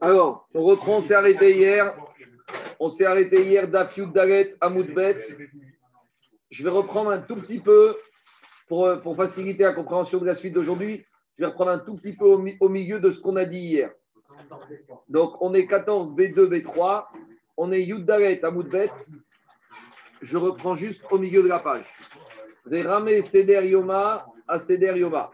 Alors, on reprend, on s'est arrêté hier. On s'est arrêté hier d'Afiud Dalet à Moudbet. Je vais reprendre un tout petit peu pour, pour faciliter la compréhension de la suite d'aujourd'hui. Je vais reprendre un tout petit peu au milieu de ce qu'on a dit hier. Donc, on est 14 B2, B3. On est Yud Dalet à Moudbet. Je reprends juste au milieu de la page. Des Ramé Seder Yoma à Seder Yoma.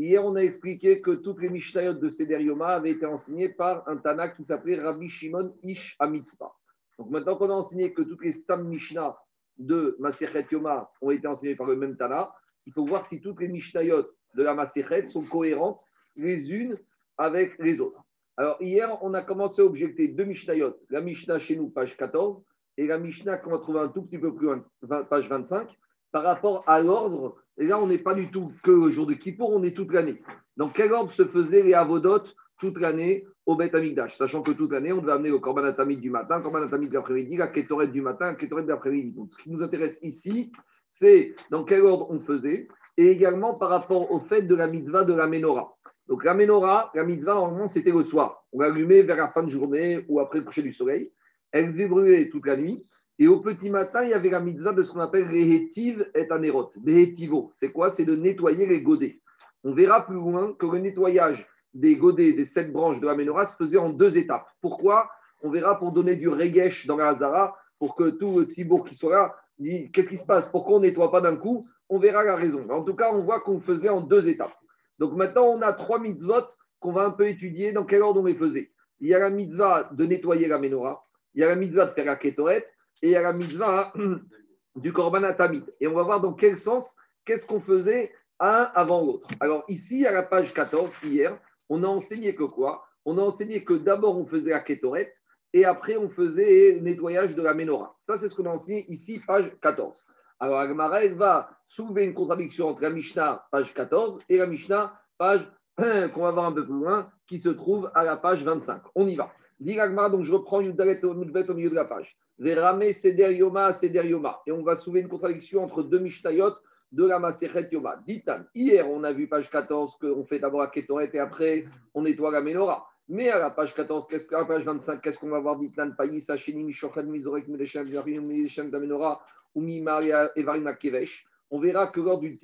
Hier, on a expliqué que toutes les Mishnayot de Seder Yoma avaient été enseignées par un Tana qui s'appelait Rabbi Shimon Ish Amitzpah. Donc maintenant qu'on a enseigné que toutes les Stam Mishnah de Maserhet Yoma ont été enseignées par le même Tana, il faut voir si toutes les Mishnayot de la Maserhet sont cohérentes les unes avec les autres. Alors hier, on a commencé à objecter deux Mishnayot, la Mishnah chez nous, page 14, et la Mishnah qu'on va trouver un tout petit peu plus loin, page 25, par rapport à l'ordre. Et là, on n'est pas du tout que le jour de Kippour, on est toute l'année. Dans quel ordre se faisaient les avodot toute l'année au Beth Amikdash Sachant que toute l'année, on devait amener le Korban Atamid du matin, le Korban Atamid de l'après-midi, la Ketoret du matin, la Ketoret de l'après-midi. Donc, ce qui nous intéresse ici, c'est dans quel ordre on faisait, et également par rapport au fait de la mitzvah de la menorah. Donc, la menorah, la mitzvah, normalement, c'était le soir. On l'allumait vers la fin de journée ou après le coucher du soleil. Elle devait brûler toute la nuit. Et au petit matin, il y avait la mitzvah de ce qu'on appelle Rehetiv et Anerot. Rehetivo, c'est quoi? C'est de nettoyer les godets. On verra plus loin que le nettoyage des godets des sept branches de la menorah se faisait en deux étapes. Pourquoi? On verra pour donner du regesh dans la Hazara, pour que tout le tzibour qui soit là dit qu'est-ce qui se passe? Pourquoi on ne nettoie pas d'un coup? On verra la raison. En tout cas, on voit qu'on faisait en deux étapes. Donc maintenant, on a trois mitzvot qu'on va un peu étudier dans quel ordre on les faisait. Il y a la mitzvah de nettoyer la menorah, il y a la mitzvah de faire la kétoret, et a la mitzvah du korban atamid. Et on va voir dans quel sens, qu'est-ce qu'on faisait un avant l'autre. Alors ici, à la page 14, hier, on a enseigné que quoi? On a enseigné que d'abord on faisait la kétoret, et après on faisait le nettoyage de la menorah. Ça, c'est ce qu'on a enseigné ici, page 14. Alors Agmara, elle va soulever une contradiction entre la Mishnah, page 14, et la Mishnah, page qu'on va voir un peu plus loin, qui se trouve à la page 25. On y va. Dit donc je reprends une au milieu de la page. Verame Seder Yoma Seder Yoma. Et on va soulever une contradiction entre deux Mishnayot de la Maserhet Yoma. Ditan, hier on a vu page 14 qu'on fait d'abord la Ketoret et après on nettoie la Menorah. Mais à la page 14, qu'est-ce la page 25, qu'est-ce qu'on va voir Ditan, Païs, Hacheni, Mishochan, Mizorek, Medeshem, Jarim, Medeshem, Menorah, Umi, Maria, Evarim, Kevesh. On verra que lors du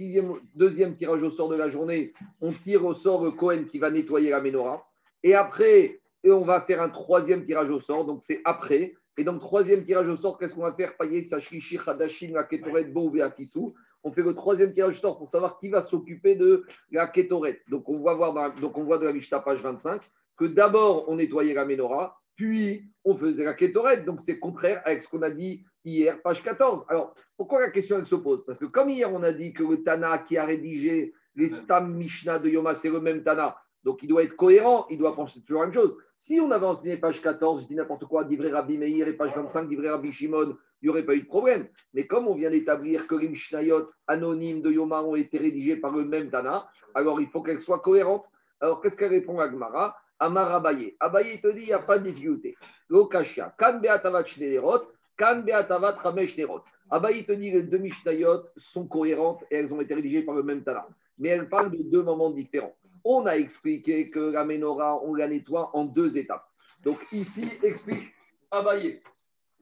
deuxième tirage au sort de la journée, on tire au sort le Cohen qui va nettoyer la Menorah. Et après, et on va faire un troisième tirage au sort, donc c'est après. Et donc, troisième tirage au sort, qu'est-ce qu'on va faire? Paye, Sachichi, Hadashin, la Ketoret, Bouvé, Akisu. On fait le troisième tirage au sort pour savoir qui va s'occuper de la Ketoret. Donc, on va voir dans la- donc on voit de la Mishnah, page 25, que d'abord, on nettoyait la Menorah, puis on faisait la Ketoret. Donc, c'est contraire avec ce qu'on a dit hier, page 14. Alors, pourquoi la question elle se pose? Parce que comme hier, on a dit que le Tana qui a rédigé les Stam Mishnah de Yoma, c'est le même Tana. Donc, il doit être cohérent, il doit penser toujours la même chose. Si on avait enseigné page 14, je dis n'importe quoi, livré Rabbi Meir et page 25, livré Rabbi Shimon, il n'y aurait pas eu de problème. Mais comme on vient d'établir que les Mishnayot anonymes de Yoma ont été rédigés par le même Tana, alors il faut qu'elles soient cohérentes. Alors, qu'est-ce qu'elle répond à Gmara Amar Abaye. Abaye te dit, il n'y a pas de difficulté. Lokashia. Kan beatavat shnerot, kan beatavat ramesh nerot. Abaye te dit, les deux Mishnayot sont cohérentes et elles ont été rédigées par le même Tana. Mais elles parlent de deux moments différents. On a expliqué que la menorah, on la nettoie en deux étapes. Donc ici, explique Abaye.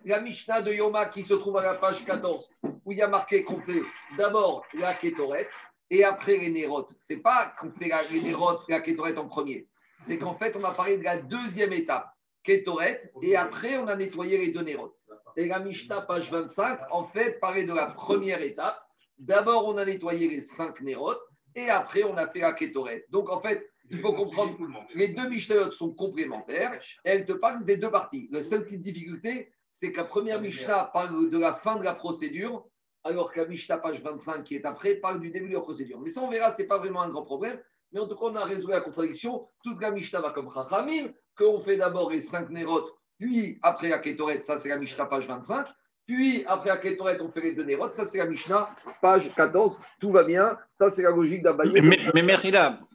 La Mishnah de Yoma qui se trouve à la page 14, où il y a marqué qu'on fait d'abord la kétoret et après les nérotes. C'est pas qu'on fait la, les nérotes, la kétoret en premier. C'est qu'en fait, on a parlé de la deuxième étape, kétoret, et après, on a nettoyé les deux nérotes. Et la Mishnah, page 25, en fait, parlait de la première étape. D'abord, on a nettoyé les cinq nérotes, et après, on a fait la kétoret. Donc, en fait, il faut comprendre, les deux Mishnayot sont complémentaires, et elles te parlent des deux parties. La seule petite difficulté, c'est que la première Mishnah parle de la fin de la procédure, alors que la Mishnah, page 25, qui est après, parle du début de la procédure. Mais ça, on verra, ce n'est pas vraiment un grand problème. Mais en tout cas, on a résolu la contradiction. Toute la Mishnah va comme Chachamim, qu'on fait d'abord les cinq nérotes, puis après la ça c'est la Mishnah, page 25. Puis après la Ketoret, on fait les deux nérotes, ça c'est la Mishnah, page 14. Tout va bien. Ça c'est la logique d'Abaye. Mais, mais,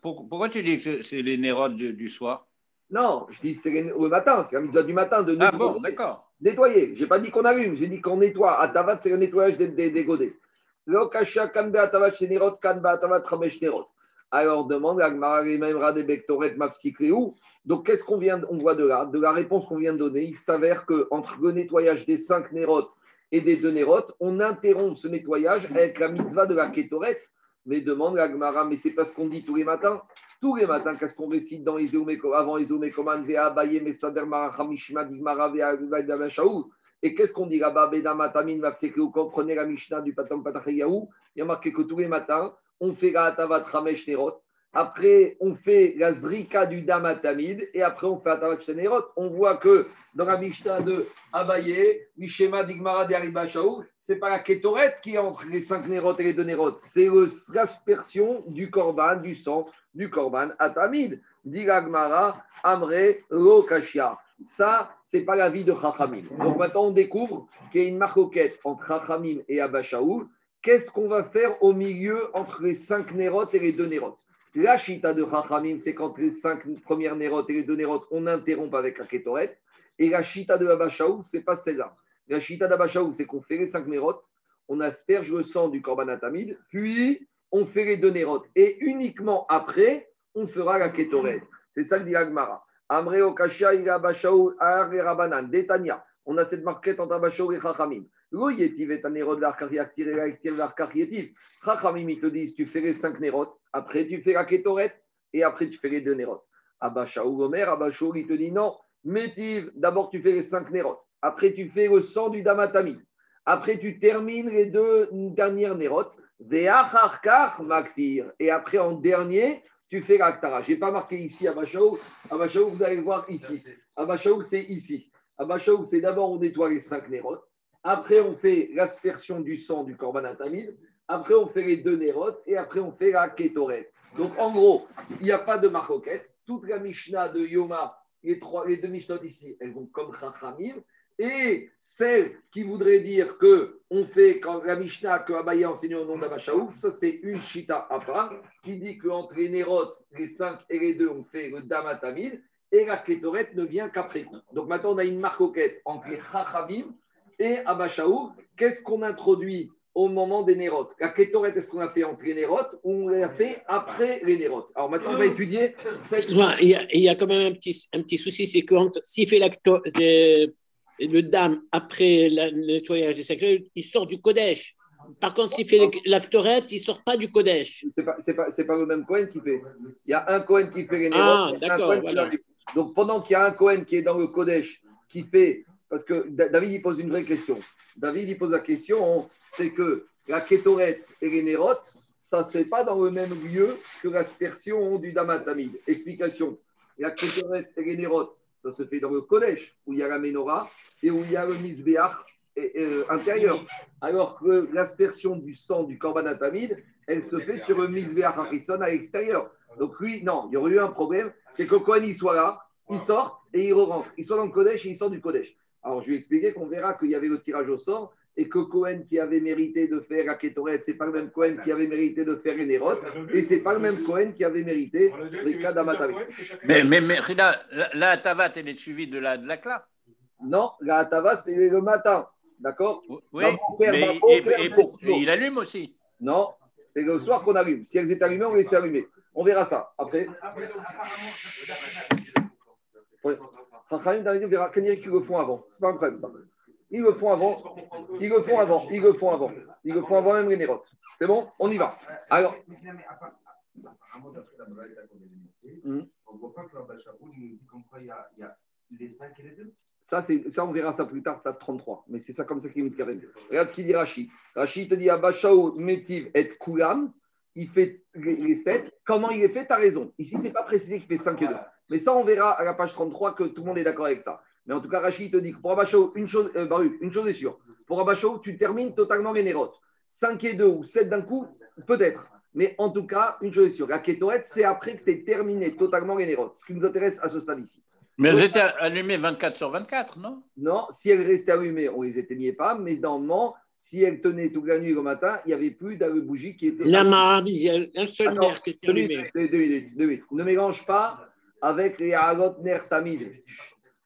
pour- pourquoi tu dis que c'est- les nérotes du, du soir? Non, je dis c'est le matin, c'est la mitzvah du matin de Ah bon, d'accord. Nettoyer. Je n'ai pas dit qu'on allume, j'ai dit qu'on nettoie. Atavat, c'est le nettoyage des, des, des godets. Alors demande Donc qu'est-ce qu'on vient, on voit de là De la réponse qu'on vient de donner, il s'avère que entre le nettoyage des cinq nérotes et des deux nérotes, on interrompt ce nettoyage avec la mitzvah de la kétoret. Mais demande la Gemara, mais c'est pas ce qu'on dit tous les matins. Tous les matins, qu'est-ce qu'on récite dans avant Isomekoman, Vea Baye, Mesader Marachamishma, Digmara, Vea Et qu'est-ce qu'on dit là-bas? Bedamatamin, Mafsekeu, comprenez la Mishnah du Patam Patachayahu. Il y a marqué que tous les matins, on fait la Atavat Ramesh Nerot. Après, on fait la Zrika du Damatamid et après, on fait Atavat Nerot. On voit que dans la Mishnah de Abaye, Mishema Digmara ce c'est pas la Ketoret qui est entre les cinq Nerot et les deux Nerot, c'est l'aspersion du Korban, du sang du Korban Atamid. Digagmara, Amre, Lokashia. Ça, c'est pas la vie de Chachamim. Donc maintenant, on découvre qu'il y a une marcoquette entre Chachamim et Abba Qu'est-ce qu'on va faire au milieu entre les cinq nérotes et les deux nérotes La chita de Chachamim, c'est quand les cinq premières nérotes et les deux nérotes, on interrompt avec la kétoret. Et la chita de Abba c'est pas celle-là. La chita d'Abba c'est qu'on fait les cinq nérotes, on asperge le sang du korban atamid, puis on fait les deux nérotes. Et uniquement après, on fera la kétoret. C'est ça que dit Agmara. Amre Okashia, Ar Rabanan, Detania. On a cette marquette entre Abba et Chachamim. Chachamim, ils te disent, tu fais les cinq nérotes, après tu fais la kétoret, et après tu fais les deux nérotes. Abashaou Omer, Abashaou, il te dit non, Métiv, d'abord tu fais les cinq nérotes, après tu fais le sang du damatami, après tu termines les deux dernières nérotes, et après en dernier, tu fais l'Aktara. Je n'ai pas marqué ici Abashaou, Abashaou, vous allez le voir ici. Abashaou, c'est ici. Abashaou, c'est d'abord on nettoie les cinq nérotes. Après, on fait l'aspersion du sang du korban atamid. Après, on fait les deux nérotes. Et après, on fait la kétoret. Donc, en gros, il n'y a pas de marcoquette. Toute la Mishnah de Yoma, les, trois, les deux Mishnahs ici, elles vont comme Chachamim. Et celle qui voudrait dire que on fait quand la Mishnah que Abaye enseigne au nom d'Abashaouk, ça c'est une chita à part qui dit qu'entre les nérotes, les cinq et les deux, on fait le damatamid et la kétoret ne vient qu'après coup. Donc maintenant on a une marcoquette entre les chachamim et Abachaou, qu'est-ce qu'on introduit au moment des nérotes La kétoret, est-ce qu'on a fait entre les nérotes ou on l'a fait après les nérotes Alors maintenant, on va étudier cette... Il y, a, il y a quand même un petit, un petit souci, c'est que s'il fait le dame après le nettoyage des sacrés, il sort du Kodesh. Par contre, s'il fait l'actorette, il ne sort pas du Kodesh. Ce n'est pas, pas, pas, le même Cohen qui fait. Il y a un Cohen qui fait les nérotes. Ah, d'accord. Donc pendant qu'il y a un Cohen qui est dans le Kodesh, qui fait parce que David, il pose une vraie question. David, il pose la question, c'est que la kétorette et les nérotes, ça ne se fait pas dans le même lieu que l'aspersion du damatamide. Explication. La kétorette et les nérotes, ça se fait dans le Kodesh, où il y a la menorah et où il y a le misbéach euh, intérieur. Alors que l'aspersion du sang du korban elle se fait sur le misbéach à l'extérieur. Donc lui, non, il y aurait eu un problème, c'est que quand il soit là, il sort et il rentre. Il soit dans le Kodesh et il sort du Kodesh. Alors, je lui ai expliqué qu'on verra qu'il y avait le tirage au sort et que Cohen qui avait mérité de faire la Ketoret, ce n'est pas le même Cohen qui avait mérité de faire une et ce n'est pas le même Cohen qui avait mérité le cas Mais, mais, mais la, la Atavat, elle est suivie de la, de la Kla Non, la Atavat, c'est le matin. D'accord? Oui, mais et, il allume aussi. Non, c'est le soir qu'on allume. Si elles étaient allumées, on les laisse allumer. On verra ça après. Chachamim David verra qu'ils le font avant. C'est pas un problème ça. Ils le font avant. Ils le font avant. Ils le font avant. Ils font avant même les nérotes. C'est bon? On y va. Alors. Hmm. Ça, ça, on verra ça plus tard, ça 33. Mais c'est ça comme ça qu'il Karen. Regarde ce qu'il dit Rachid. Rachid te dit Abashaou Metiv et Kulam. Il fait les 7. Comment il est fait? Tu as raison. Ici, ce n'est pas précisé qu'il fait 5 et 2. Mais ça, on verra à la page 33 que tout le monde est d'accord avec ça. Mais en tout cas, Rachid te dit que pour Abachou, une chose, euh, une chose est sûre. Pour Abachou, tu termines totalement les nérotes. 5 et 2 ou 7 d'un coup, peut-être. Mais en tout cas, une chose est sûre. La kétorette, c'est après que tu aies terminé totalement les nérotes. Ce qui nous intéresse à ce stade ici. Mais elles étaient allumées 24 sur 24, non? Non, si elles restaient allumées, on ne les éteignait pas. Mais dans le moment, si elles tenaient toute la nuit le matin, il n'y avait plus de bougie qui était. La main, il y a un seul nerf qui était allumé. Ne mélange pas avec les Hagot Ner Tamid.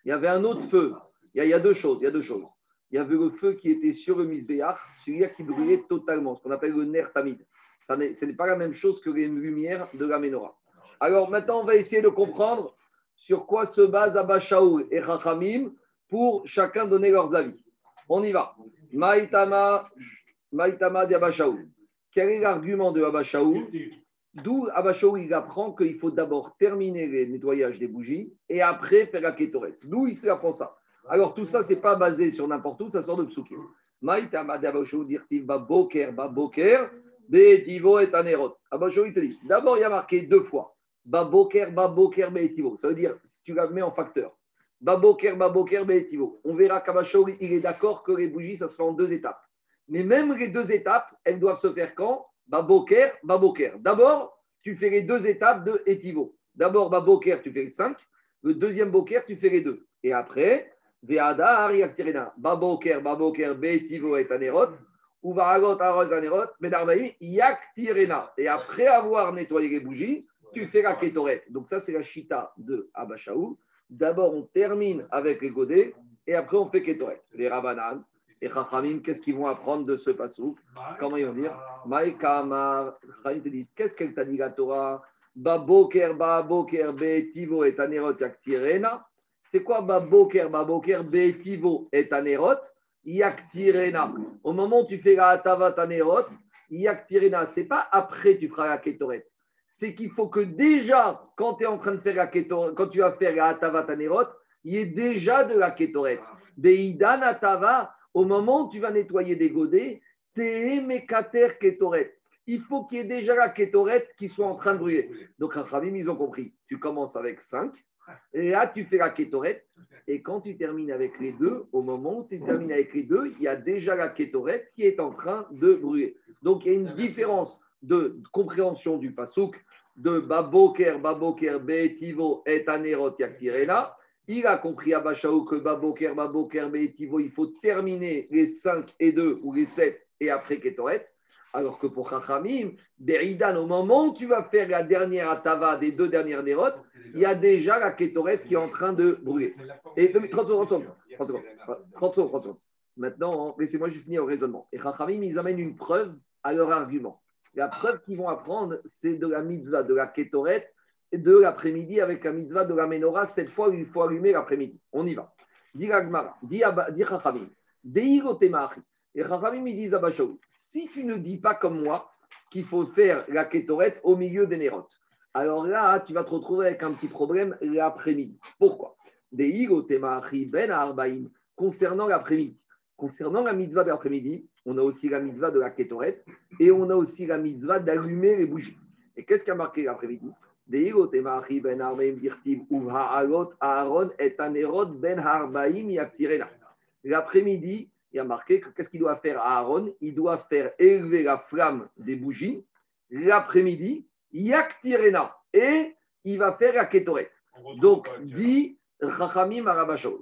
Il y avait un autre feu. Il y, a, deux choses. Il y a deux choses. Il y avait le feu qui était sur le Misbéach, celui-là qui brûlait totalement, ce qu'on appelle le Ner Tamid. Ça n'est- ce n'est pas la même chose que les lumières de la menorah. Alors maintenant, on va essayer de comprendre sur quoi se base Abba et Chachamim pour chacun donner leurs avis. On y va. Maïtama, Maïtama. Quel est l'argument de Abba D'où il apprend qu'il faut d'abord terminer le nettoyage des bougies et après faire la kétorette. D'où il apprend ça Alors tout ça, ce n'est pas basé sur n'importe où, ça sort de Psukim. Maïtama de Abba Shaul, dire-t-il, Baboker, Baboker, Beetivo et Anerot. Abba Shaul, il te dit, d'abord, il y a marqué deux fois. Baboker, Baboker, Beetivo. Ça veut dire, si tu la mets en facteur, Baboker, Baboker, Beetivo. On verra qu'Abba Shaul, il est d'accord que les bougies, ça se fait en deux étapes. Mais même les deux étapes, elles doivent se faire quand? Baboker, Baboker. D'abord, tu fais les deux étapes de Etivo. D'abord, Baboker, tu fais les cinq. Le deuxième Boker, tu fais les deux. Et après, Veada, Ariak Tirena. Baboker, Baboker, Beetivo et Anerot. Ou Varagot, Arot, Anerot. Medarbaïm, Yak Tirena. Et après avoir nettoyé les bougies, tu fais la kétorette. Donc, ça, c'est la chita de Abba Shaul. D'abord, on termine avec les godets et après, on fait kétorette. Les Rabanan et Chachamim, qu'est-ce qu'ils vont apprendre de ce pasouk Comment ils vont dire Maïkamar, Chachamim te disent qu'est-ce qu'elle t'a dit la Torah Baboker, Baboker, Beetivo et Anerot Yaktirena. C'est quoi Baboker, Baboker, Beetivo et Anerot Yaktirena. Au moment où tu fais la Atavat Anerot, Yaktirena, c'est pas après tu feras la Ketoret. C'est qu'il faut que déjà, quand tu es en train de faire la Ketoret, quand tu vas faire la Atavat Anerot, il y ait déjà de la Ketoret. Beidan Atava, au moment où tu vas nettoyer des godets, Tehe Mekater Ketoret. Il faut qu'il y ait déjà la Ketoret qui soit en train de brûler. Donc, Rachamim, ils ont compris. Tu commences avec 5, et là, tu fais la Ketoret. Et quand tu termines avec les deux, au moment où tu termines avec les deux, il y a déjà la Ketoret qui est en train de brûler. Donc, il y a une différence de compréhension du Pasouk de Baboker, Baboker, Beetivo et Anerot. Il a compris à Bachaou que Baboker, Baboker, Beetivo, il faut terminer les 5 et 2 ou les 7 et après Ketoret. Alors que pour Chachamim, Beridan, au moment où tu vas faire la dernière Atava des deux dernières Nérotes, il y a déjà la Ketoret qui est en train de brûler. Et 30 secondes, 30 secondes, 30 secondes, 30 secondes, 30 secondes. Maintenant, laissez-moi juste finir au raisonnement. Et Chachamim, ils amènent une preuve à leur argument. La preuve qu'ils vont apprendre, c'est de la mitzvah, de la Ketoret, et de l'après-midi avec la mitzvah de la Menorah, cette fois il faut allumer l'après-midi. On y va. Dis Gagmara, Temachi. Et Chachamim, ils disent à Bachaou, si tu ne dis pas comme moi qu'il faut faire la Ketoret au milieu des Nérotes, alors là, tu vas te retrouver avec un petit problème l'après-midi. Pourquoi? Ben Arbaïm, concernant l'après-midi. Concernant la mitzvah de l'après-midi, on a aussi la mitzvah de la Ketoret et on a aussi la mitzvah d'allumer les bougies. Et qu'est-ce qui a marqué l'après-midi? L'après-midi, il y a marqué que qu'est-ce qu'il doit faire à Aaron Il doit faire élever la flamme des bougies l'après-midi, Yaktirena, et il va faire la Ketoret. Donc, dit Chachamim Arabashol.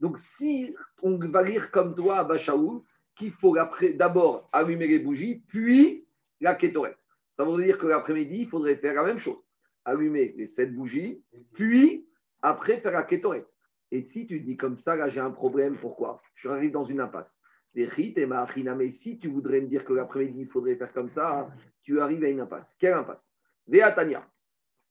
Donc, si on va lire comme toi à Bachaoul, qu'il faut d'abord allumer les bougies, puis la Ketoret. Ça veut dire que l'après-midi, il faudrait faire la même chose. Allumer les sept bougies, puis après faire la Ketoret. Et si tu dis comme ça, là j'ai un problème, pourquoi? Je arrive dans une impasse. Les rites et ma mais si tu voudrais me dire que l'après-midi, il faudrait faire comme ça, tu arrives à une impasse. Quelle impasse? Véatania,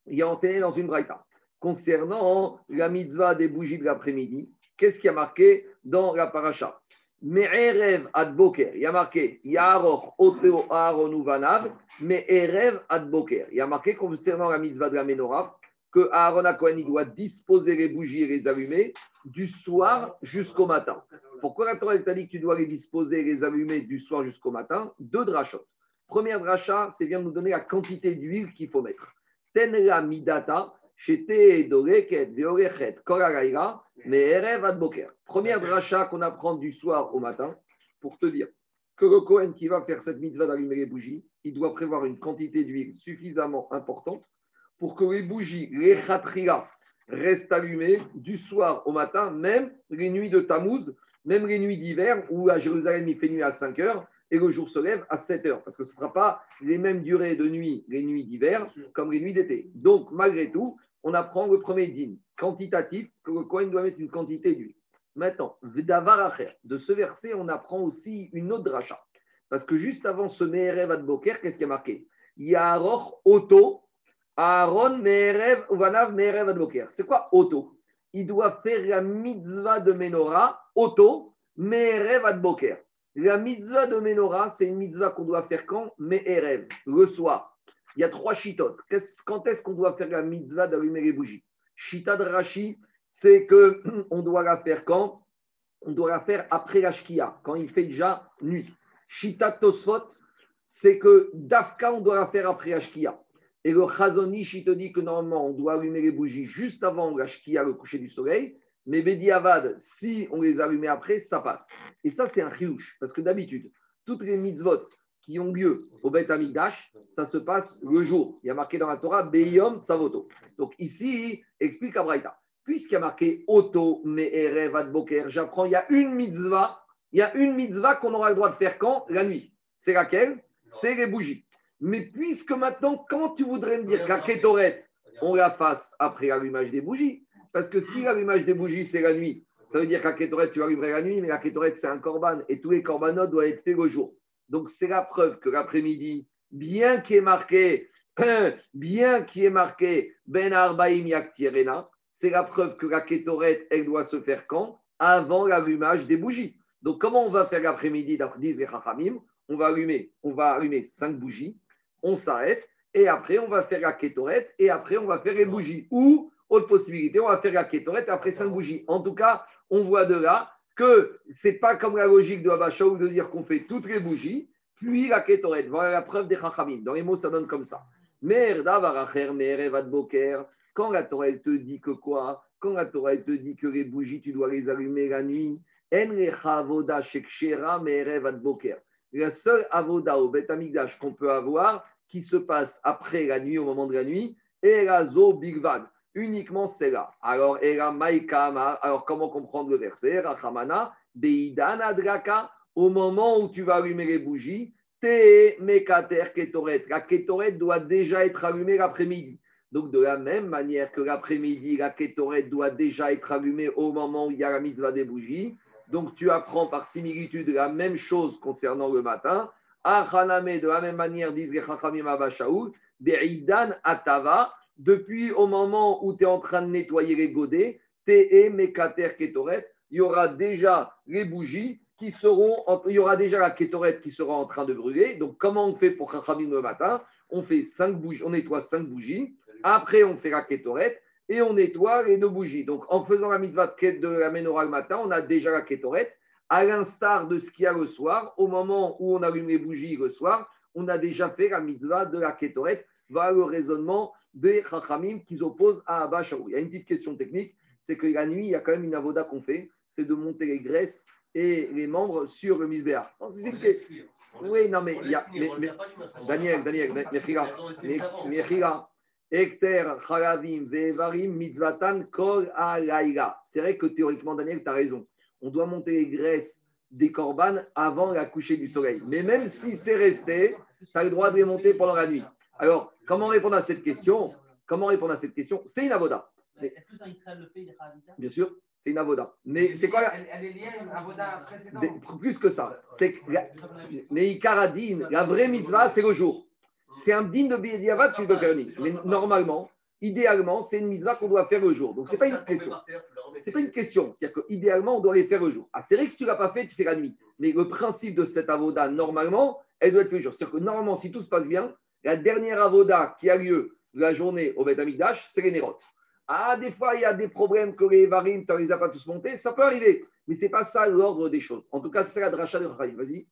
il a enseigné dans une braïta. Concernant la mitzvah des bougies de l'après-midi, qu'est-ce qui a marqué dans la paracha? Me'erev ad boker. Il y a marqué Yaroch oteo Aaron uvanav, Me'erev ad boker. Il y a marqué concernant la mitzvah de la menorah que Aaron Cohen, doit disposer les bougies et les allumer du soir jusqu'au matin. Pourquoi la Torah t'a dit que tu dois les disposer et les allumer du soir jusqu'au matin? Deux drachot. Première dracha, c'est vient de nous donner la quantité d'huile qu'il faut mettre. Tenra midata, Première dracha qu'on apprend du soir au matin pour te dire que le Cohen qui va faire cette mitzvah d'allumer les bougies, il doit prévoir une quantité d'huile suffisamment importante pour que les bougies, les khatria, restent allumées du soir au matin, même les nuits de Tammuz, même les nuits d'hiver où à Jérusalem il fait nuit à 5 heures et le jour se lève à 7 heures, parce que ce ne sera pas les mêmes durées de nuit, les nuits d'hiver, comme les nuits d'été. Donc, malgré tout, on apprend le premier dîme, quantitatif, que le Cohen doit mettre une quantité d'huile. Maintenant. De ce verset, on apprend aussi une autre dracha. Parce que juste avant ce Me'erev Adboker, qu'est-ce qui est marqué? Yaroch Oto, Aaron Me'erev Uvanav Me'erev Adboker. C'est quoi Oto? Il doit faire la mitzvah de Menorah, Oto, Me'erev Adboker. La mitzvah de Menorah, c'est une mitzvah qu'on doit faire quand? Me'erev, le soir. Il y a trois chitotes. Quand est-ce qu'on doit faire la mitzvah d'allumer les bougies? Chita de Rashi, c'est que on doit la faire quand? On doit la faire après la shkia, quand il fait déjà nuit. Shita Tosfot, c'est que Dafka, on doit la faire après la shkia. Et le Chazonish, il te dit que normalement, on doit allumer les bougies juste avant la shkia, le coucher du soleil. Mais Bedi Avad, si on les allume après, ça passe. Et ça, c'est un chiouche, parce que d'habitude, toutes les mitzvot qui ont lieu au Beth Amikdash, ça se passe le jour. Il y a marqué dans la Torah, Beyom Tsavoto. Donc ici, explique Abraïta. Puisqu'il y a marqué Oto Me'erev Adboker, j'apprends, il y a une mitzvah, il y a une mitzvah qu'on aura le droit de faire quand? La nuit. C'est laquelle? C'est les bougies. Mais puisque maintenant, quand tu voudrais me dire qu'à Ketoret, on la fasse après l'allumage des bougies, parce que si l'allumage des bougies, c'est la nuit, ça veut dire qu'à Ketoret, tu allumerais la nuit, mais la Ketoret, c'est un korban, et tous les korbanot doivent être faits le jour. Donc, c'est la preuve que l'après-midi, bien qu'il est marqué, bien qu'il est marqué Ben Arbaim Yaktirena, c'est la preuve que la Ketoret, elle doit se faire quand? Avant l'allumage des bougies. Donc, comment on va faire l'après-midi disent les Chachamim? On va allumer, on va allumer cinq bougies, on s'arrête, et après, on va faire la et après, on va faire les bougies. Ou, autre possibilité, on va faire la Ketoret après cinq bougies. En tout cas, on voit de là que c'est pas comme la logique de Abashaou de dire qu'on fait toutes les bougies, puis la Ketoret. Voilà la preuve des Chachamim. Dans les mots, ça donne comme ça. Quand la Torah te dit que quoi? Quand la Torah te dit que les bougies, tu dois les allumer la nuit. La seule avoda au Bet qu'on peut avoir, qui se passe après la nuit, au moment de la nuit, est la zo bigvan uniquement celle-là. Alors, alors comment comprendre le verset? Rachamana, Beidana Draka, au moment où tu vas allumer les bougies, Te Mekater Ketoret. La Ketoret doit déjà être allumée l'après-midi. Donc, de la même manière que l'après-midi, la Ketoret doit déjà être allumée au moment où il y a la mitzvah des bougies. Donc, tu apprends par similitude la même chose concernant le matin. Achaname, de la même manière, disent les Chachamim Abashaoul, Beidan Atava, depuis au moment où tu es en train de nettoyer les godets, Te Mekater Ketoret, il y aura déjà les bougies qui seront, il y aura déjà la Ketoret qui sera en train de brûler. Donc, comment on fait pour Chachamim le matin On fait cinq bougies, on nettoie cinq bougies. Après, on fait la Ketoret et on nettoie les deux bougies. Donc, en faisant la mitzvah de la menorah le matin, on a déjà la Ketoret. À l'instar de ce qu'il y a le soir, au moment où on allume les bougies le soir, on a déjà fait la mitzvah de la Ketoret. Voilà le raisonnement des Chachamim qu'ils opposent à Abba. Il y a une petite question technique, c'est que la nuit, il y a quand même une avoda qu'on fait, c'est de monter les graisses et les membres sur le misbéa. Oui, non, mais il y a. Mais, mais, Daniel, Daniel, Mechila, Ekter, Chalavim, Vevarim, Mitzvatan, Kol, Alaïla. C'est vrai que théoriquement, Daniel, tu as raison. On doit monter les graisses des corbanes avant la coucher du soleil. Mais même si c'est resté, tu as le droit de les monter pendant la nuit. Alors, comment répondre à cette question Comment répondre à cette question C'est une avoda. Est-ce que ça Israël le fait Bien sûr, c'est une avoda. Mais c'est quoi elle, elle, est liée à une avoda précédente. Plus que ça. C'est mais Ikaradine, la vraie mitzvah, c'est le jour. C'est un din de Biediavad que tu peux faire Mais normalement, idéalement, c'est une mitzvah qu'on doit faire le jour. Donc, ce n'est pas une question. Ce n'est pas une question. C'est-à-dire qu'idéalement, on doit les faire le jour. Ah, c'est vrai que si tu ne l'as pas fait, tu fais la nuit. Mais le principe de cette avoda, normalement, elle doit être le jour. C'est-à-dire que normalement, si tout se passe bien, la dernière avoda qui a lieu la journée au Beth Amikdash, c'est les Nérotes. Ah, des fois, il y a des problèmes que les varim, tu ne les as pas tous montés, ça peut arriver. Mais ce n'est pas ça l'ordre des choses. En tout cas, c'est la dracha de Chachai. Vas-y.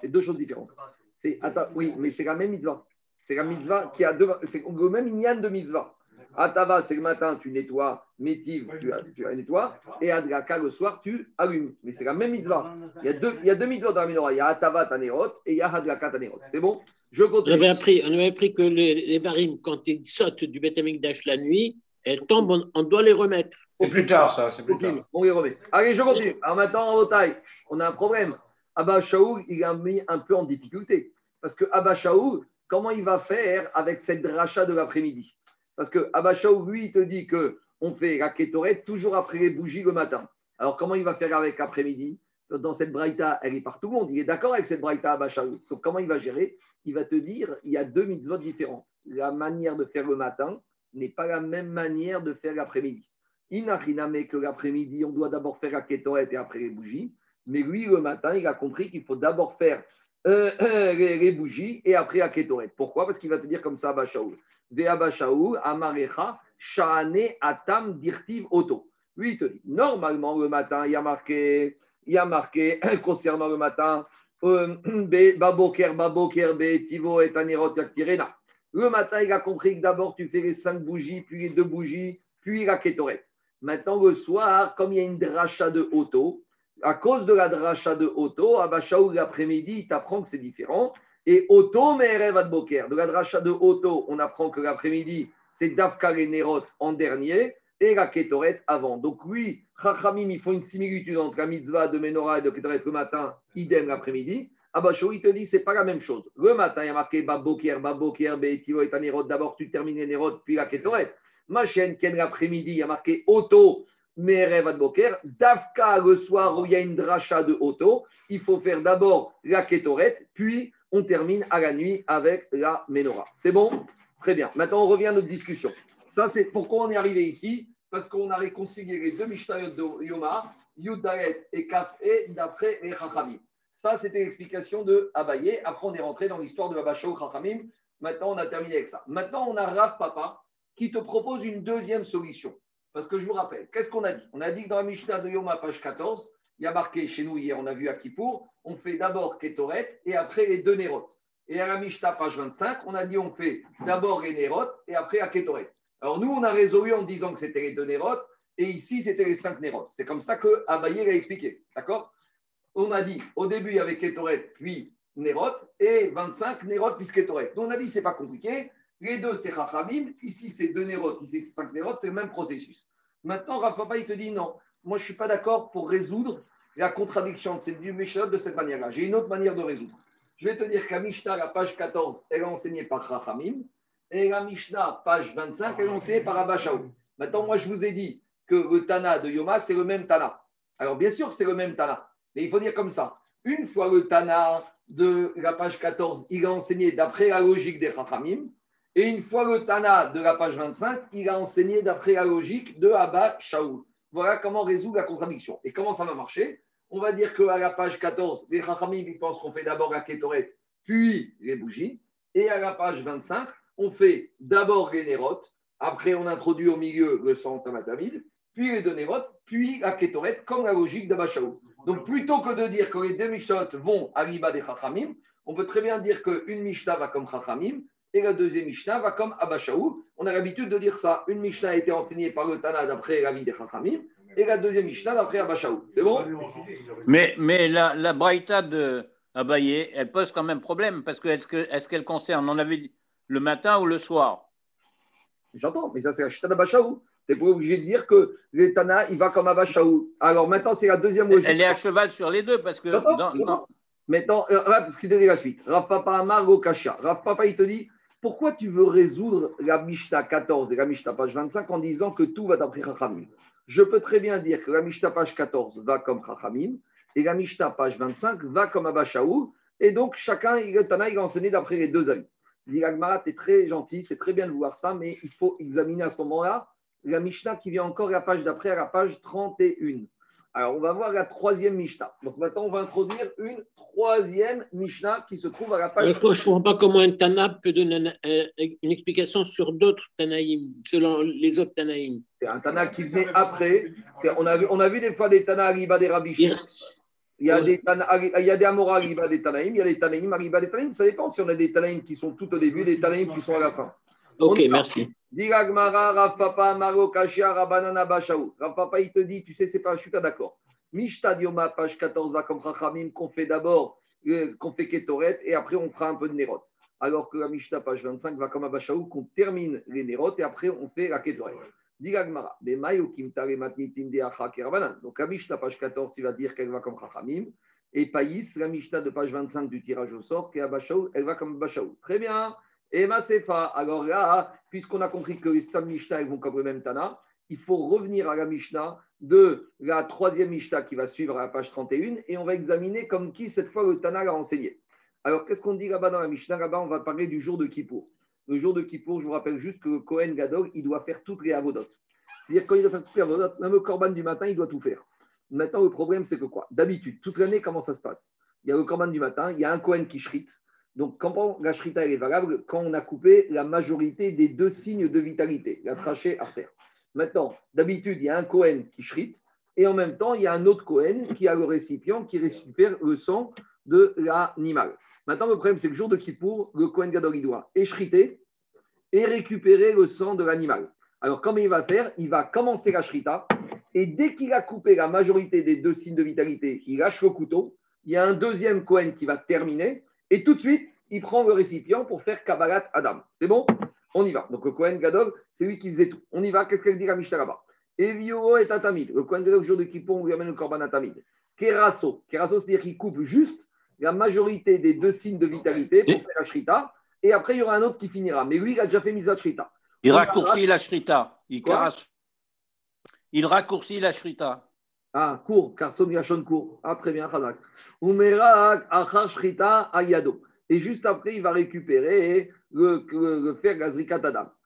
C'est deux choses différentes. C'est, oui, mais c'est la même mitzvah. C'est la mitzvah qui a deux. C'est le même inyan de mitzvah. Atava, c'est le matin, tu nettoies. Métiv, tu, tu nettoies. Et Adraka, le soir, tu allumes. Mais c'est la même mitzvah. Il y a deux, il y a deux mitzvahs dans la menorah. Il y a Atava, Tanerot, et il y a Adraka, Tanerot. C'est bon? Je continue. On avait appris, on avait appris que les, les varim, quand ils sautent du Beth Amikdash la nuit, elles tombent, on, on doit les remettre. C'est plus tard, ça. C'est plus tard. On les remet. Allez, je continue. Alors maintenant, en taille, on a un problème. Abba Shaoul, il a mis un peu en difficulté. Parce que Abba Shaoul, comment il va faire avec cette dracha de l'après-midi? Parce que Abachaou, lui, il te dit que on fait la toujours après les bougies le matin. Alors, comment il va faire avec l'après-midi? Dans cette braïta, elle est par tout le monde. Il est d'accord avec cette braïta Abachaou. Donc, comment il va gérer? Il va te dire il y a deux mitzvot différentes. La manière de faire le matin n'est pas la même manière de faire l'après-midi. Inachiname que l'après-midi, on doit d'abord faire la kétorette et après les bougies. Mais lui, le matin, il a compris qu'il faut d'abord faire euh, euh, les, bougies et après la kétorette. Pourquoi? Parce qu'il va te dire comme ça, Abachaou. Amarecha, Shane Atam Dirtiv Auto. Lui, il te dit, normalement, le matin, il y a marqué, il y a marqué concernant le matin, euh, Baboker, Baboker, Tivo et Tanirot Yaktirena. Le matin, il a compris que d'abord, tu fais les cinq bougies, puis les deux bougies, puis la kétorette. Maintenant, le soir, comme il y a une dracha de auto, à cause de la dracha de auto, à l'après-midi, il t'apprend que c'est différent. Et auto, mais rêve de la dracha de auto, on apprend que l'après-midi, c'est Dafka les Nerot en dernier et la Ketoret avant. Donc, oui, Chachamim, ils font une similitude entre la mitzvah de Menorah et de Ketoret le matin, idem l'après-midi. Abacho, il te dit, c'est pas la même chose. Le matin, il y a marqué Baboker, Baboker, Beetivo et Nerot. D'abord, tu termines Nerot, puis la Ketoret. Ma chaîne, Ken, l'après-midi, il y a marqué Auto, Merev Adboker. Dafka, le soir il y a une dracha de Auto, il faut faire d'abord la Ketoret, puis on termine à la nuit avec la Menorah. C'est bon? Très bien. Maintenant, on revient à notre discussion. Ça, c'est pourquoi on est arrivé ici Parce qu'on a réconcilié les deux Mishnayot de Yoma, Yudaret et Kaf et d'après les Chachamim. Ça, c'était l'explication de Abaye. Après, on est rentré dans l'histoire de Abashao Chachamim. Maintenant, on a terminé avec ça. Maintenant, on a Rav Papa qui te propose une deuxième solution. Parce que je vous rappelle, qu'est-ce qu'on a dit? On a dit que dans la Mishnah de Yoma, page 14, il y a marqué chez nous hier, on a vu à Kippour, on fait d'abord Ketoret et après les deux Nérot. Et à la Mishnah, page 25, on a dit on fait d'abord les Nérot et après la Ketoret. Alors nous, on a résolu en disant que c'était les deux Nérot et ici, c'était les cinq Nérot. C'est comme ça que Abaye l'a expliqué. D'accord? On a dit au début, avait Ketoret, puis Nérot et 25 Nérot plus Ketoret. Donc on a dit c'est pas compliqué. Les deux, c'est Chachamim. Ici, c'est deux Nérot, ici, c'est cinq Nérot. C'est le même processus. Maintenant, Papa, il te dit non. Moi, je ne suis pas d'accord pour résoudre la contradiction de ces deux Mishnah de cette manière-là. J'ai une autre manière de résoudre. Je vais te dire qu'à Mishnah, la page 14, elle est enseignée par Chachamim. Et la Mishnah, page 25, elle est enseignée par Abashaou. Maintenant, moi, je vous ai dit que le Tana de Yoma, c'est le même Tana. Alors, bien sûr, c'est le même Tana. Mais il faut dire comme ça. Une fois le Tana de la page 14, il a enseigné d'après la logique des Chachamim. Et une fois le Tana de la page 25, il a enseigné d'après la logique de Abba Shaoul. Voilà comment résoudre la contradiction. Et comment ça va marcher? On va dire qu'à la page 14, les Chachamim ils pensent qu'on fait d'abord la Ketoret, puis les bougies. Et à la page 25, on fait d'abord les Nérotes, après on introduit au milieu le sang Tamatamid, puis les deux puis la Ketoret, comme la logique d'Abba Shaoul. Donc plutôt que de dire que les deux Mishnot vont à l'Iba des Chachamim, on peut très bien dire qu'une Mishnah va comme Chachamim et la deuxième Mishnah va comme Abba Shaoul. On a l'habitude de dire ça. Une Mishnah a été enseignée par le Tana d'après la vie des Chachamim et la deuxième Mishnah d'après Abba Shaoul. C'est bon? Mais, mais la, la braïta de Abaye, elle pose quand même problème parce que est-ce que- est-ce qu'elle concerne, on avait dit, le matin ou le soir? J'entends, mais ça c'est la Chita d'Abba Shaoul. Tu n'es pas obligé de dire que le Tana, il va comme Abba Shaoul. Alors maintenant, c'est la deuxième logique. Elle est à cheval sur les deux parce que. Dans- dans- Maintenant, euh, regarde ce qu'il te dit la suite. Rav Papa Margo Kasha. Rav Papa, il te dit pourquoi tu veux résoudre la Mishnah 14 et la Mishnah page 25 en disant que tout va d'après Chachamim? Je peux très bien dire que la Mishnah page 14 va comme Chachamim et la Mishnah page 25 va comme Abba Shaoul. Et donc, chacun, il- Tana, il enseigné d'après les deux avis. Dit Agmara, tu es très gentil, c'est très bien de voir ça, mais il faut examiner à ce moment-là la Mishnah qui vient encore la page d'après, à la page 31. Alors, on va voir la troisième Mishnah. Donc maintenant, on va introduire une troisième Mishnah qui se trouve à la page. Je ne comprends pas comment un Tana peut donner un- une explication sur d'autres Tanaïm, selon les autres Tanaïm. C'est un Tana qui venait après. On a, vu, on a vu des fois des Tana Ariba des Rabbi Il- y a des, Tana, il y a des Amora Ariba des Tanaïm, il y a des Tanaïm Ariba des Tanaïm. Ça dépend si on a des Tanaïm qui sont tout au début et des Tanaïm qui sont à la fin. Ok, va. merci. Diragmara, Rav Papa, Maro Kashia, Rabanana Bashaou. Rav Papa, il te dit, tu sais, c'est pas, je suis pas d'accord. Mishta Dioma, page 14, va comme Chachamim, qu'on fait d'abord, euh, qu'on fait Ketoret, et après on fera un peu de Nérot. Alors que la Mishta, page 25, va comme Abashaou, qu'on termine les Nérot, et après on fait la Ketoret. Diragmara, Bemayo Kimtare Matnitin de Acha Kerabanan. Donc la Mishta, page 14, tu vas dire qu'elle va comme Chachamim. Et Païs, la Mishnah de page 25 du tirage au sort, qui est Abashaou, elle va comme Abashaou. Très bien. Et Masefa, alors là, puisqu'on a compris que les Stam Mishnah vont comme le même Tana, il faut revenir à la Mishnah de la troisième Mishnah qui va suivre à la page 31 et on va examiner comme qui cette fois le Tana l'a enseigné. Alors qu'est-ce qu'on dit là-bas dans la Mishnah? Là-bas, on va parler du jour de Kippour. Le jour de Kippour, je vous rappelle juste que le Kohen Gadol, il doit faire toutes les avodotes. C'est-à-dire quand il doit faire toutes les avodotes, même le Korban du matin, il doit tout faire. Maintenant, le problème, c'est que quoi? D'habitude, toute l'année, comment ça se passe? Il y a le Korban du matin, il y a un Kohen qui shrite. Donc, quand la shrita est valable, quand on a coupé la majorité des deux signes de vitalité, la trachée artère. Maintenant, d'habitude, il y a un Cohen qui shrite et en même temps, il y a un autre Cohen qui a le récipient qui récupère le sang de l'animal. Maintenant, le problème, c'est que le jour de Kippour, le Cohen Gadol, il doit échriter et récupérer le sang de l'animal. Alors, comment il va faire? Il va commencer la shrita et dès qu'il a coupé la majorité des deux signes de vitalité, il lâche le couteau. Il y a un deuxième Cohen qui va terminer et tout de suite, il prend le récipient pour faire Kabbalat Adam. C'est bon? On y va. Donc le Kohen Gadol, c'est lui qui faisait tout. On y va. Qu'est-ce qu'elle dit la Mishnah là-bas? Evio et Tatamid. Le Kohen Gadol, jour de Kippur, on lui amène le Korban Atamid. Kerasso. Kerasso, c'est-à-dire qu'il coupe juste la majorité des deux signes de vitalité pour faire la Shrita. Et après, il y aura un autre qui finira. Mais lui, il a déjà fait Misa Shrita. Il raccourcit la shrita. Il, il raccourcit la shrita. Ah, court, car son Yachon court. Ah, très bien, Khazak. Achar shrita ayado. Et juste après, il va récupérer le, le, le fer.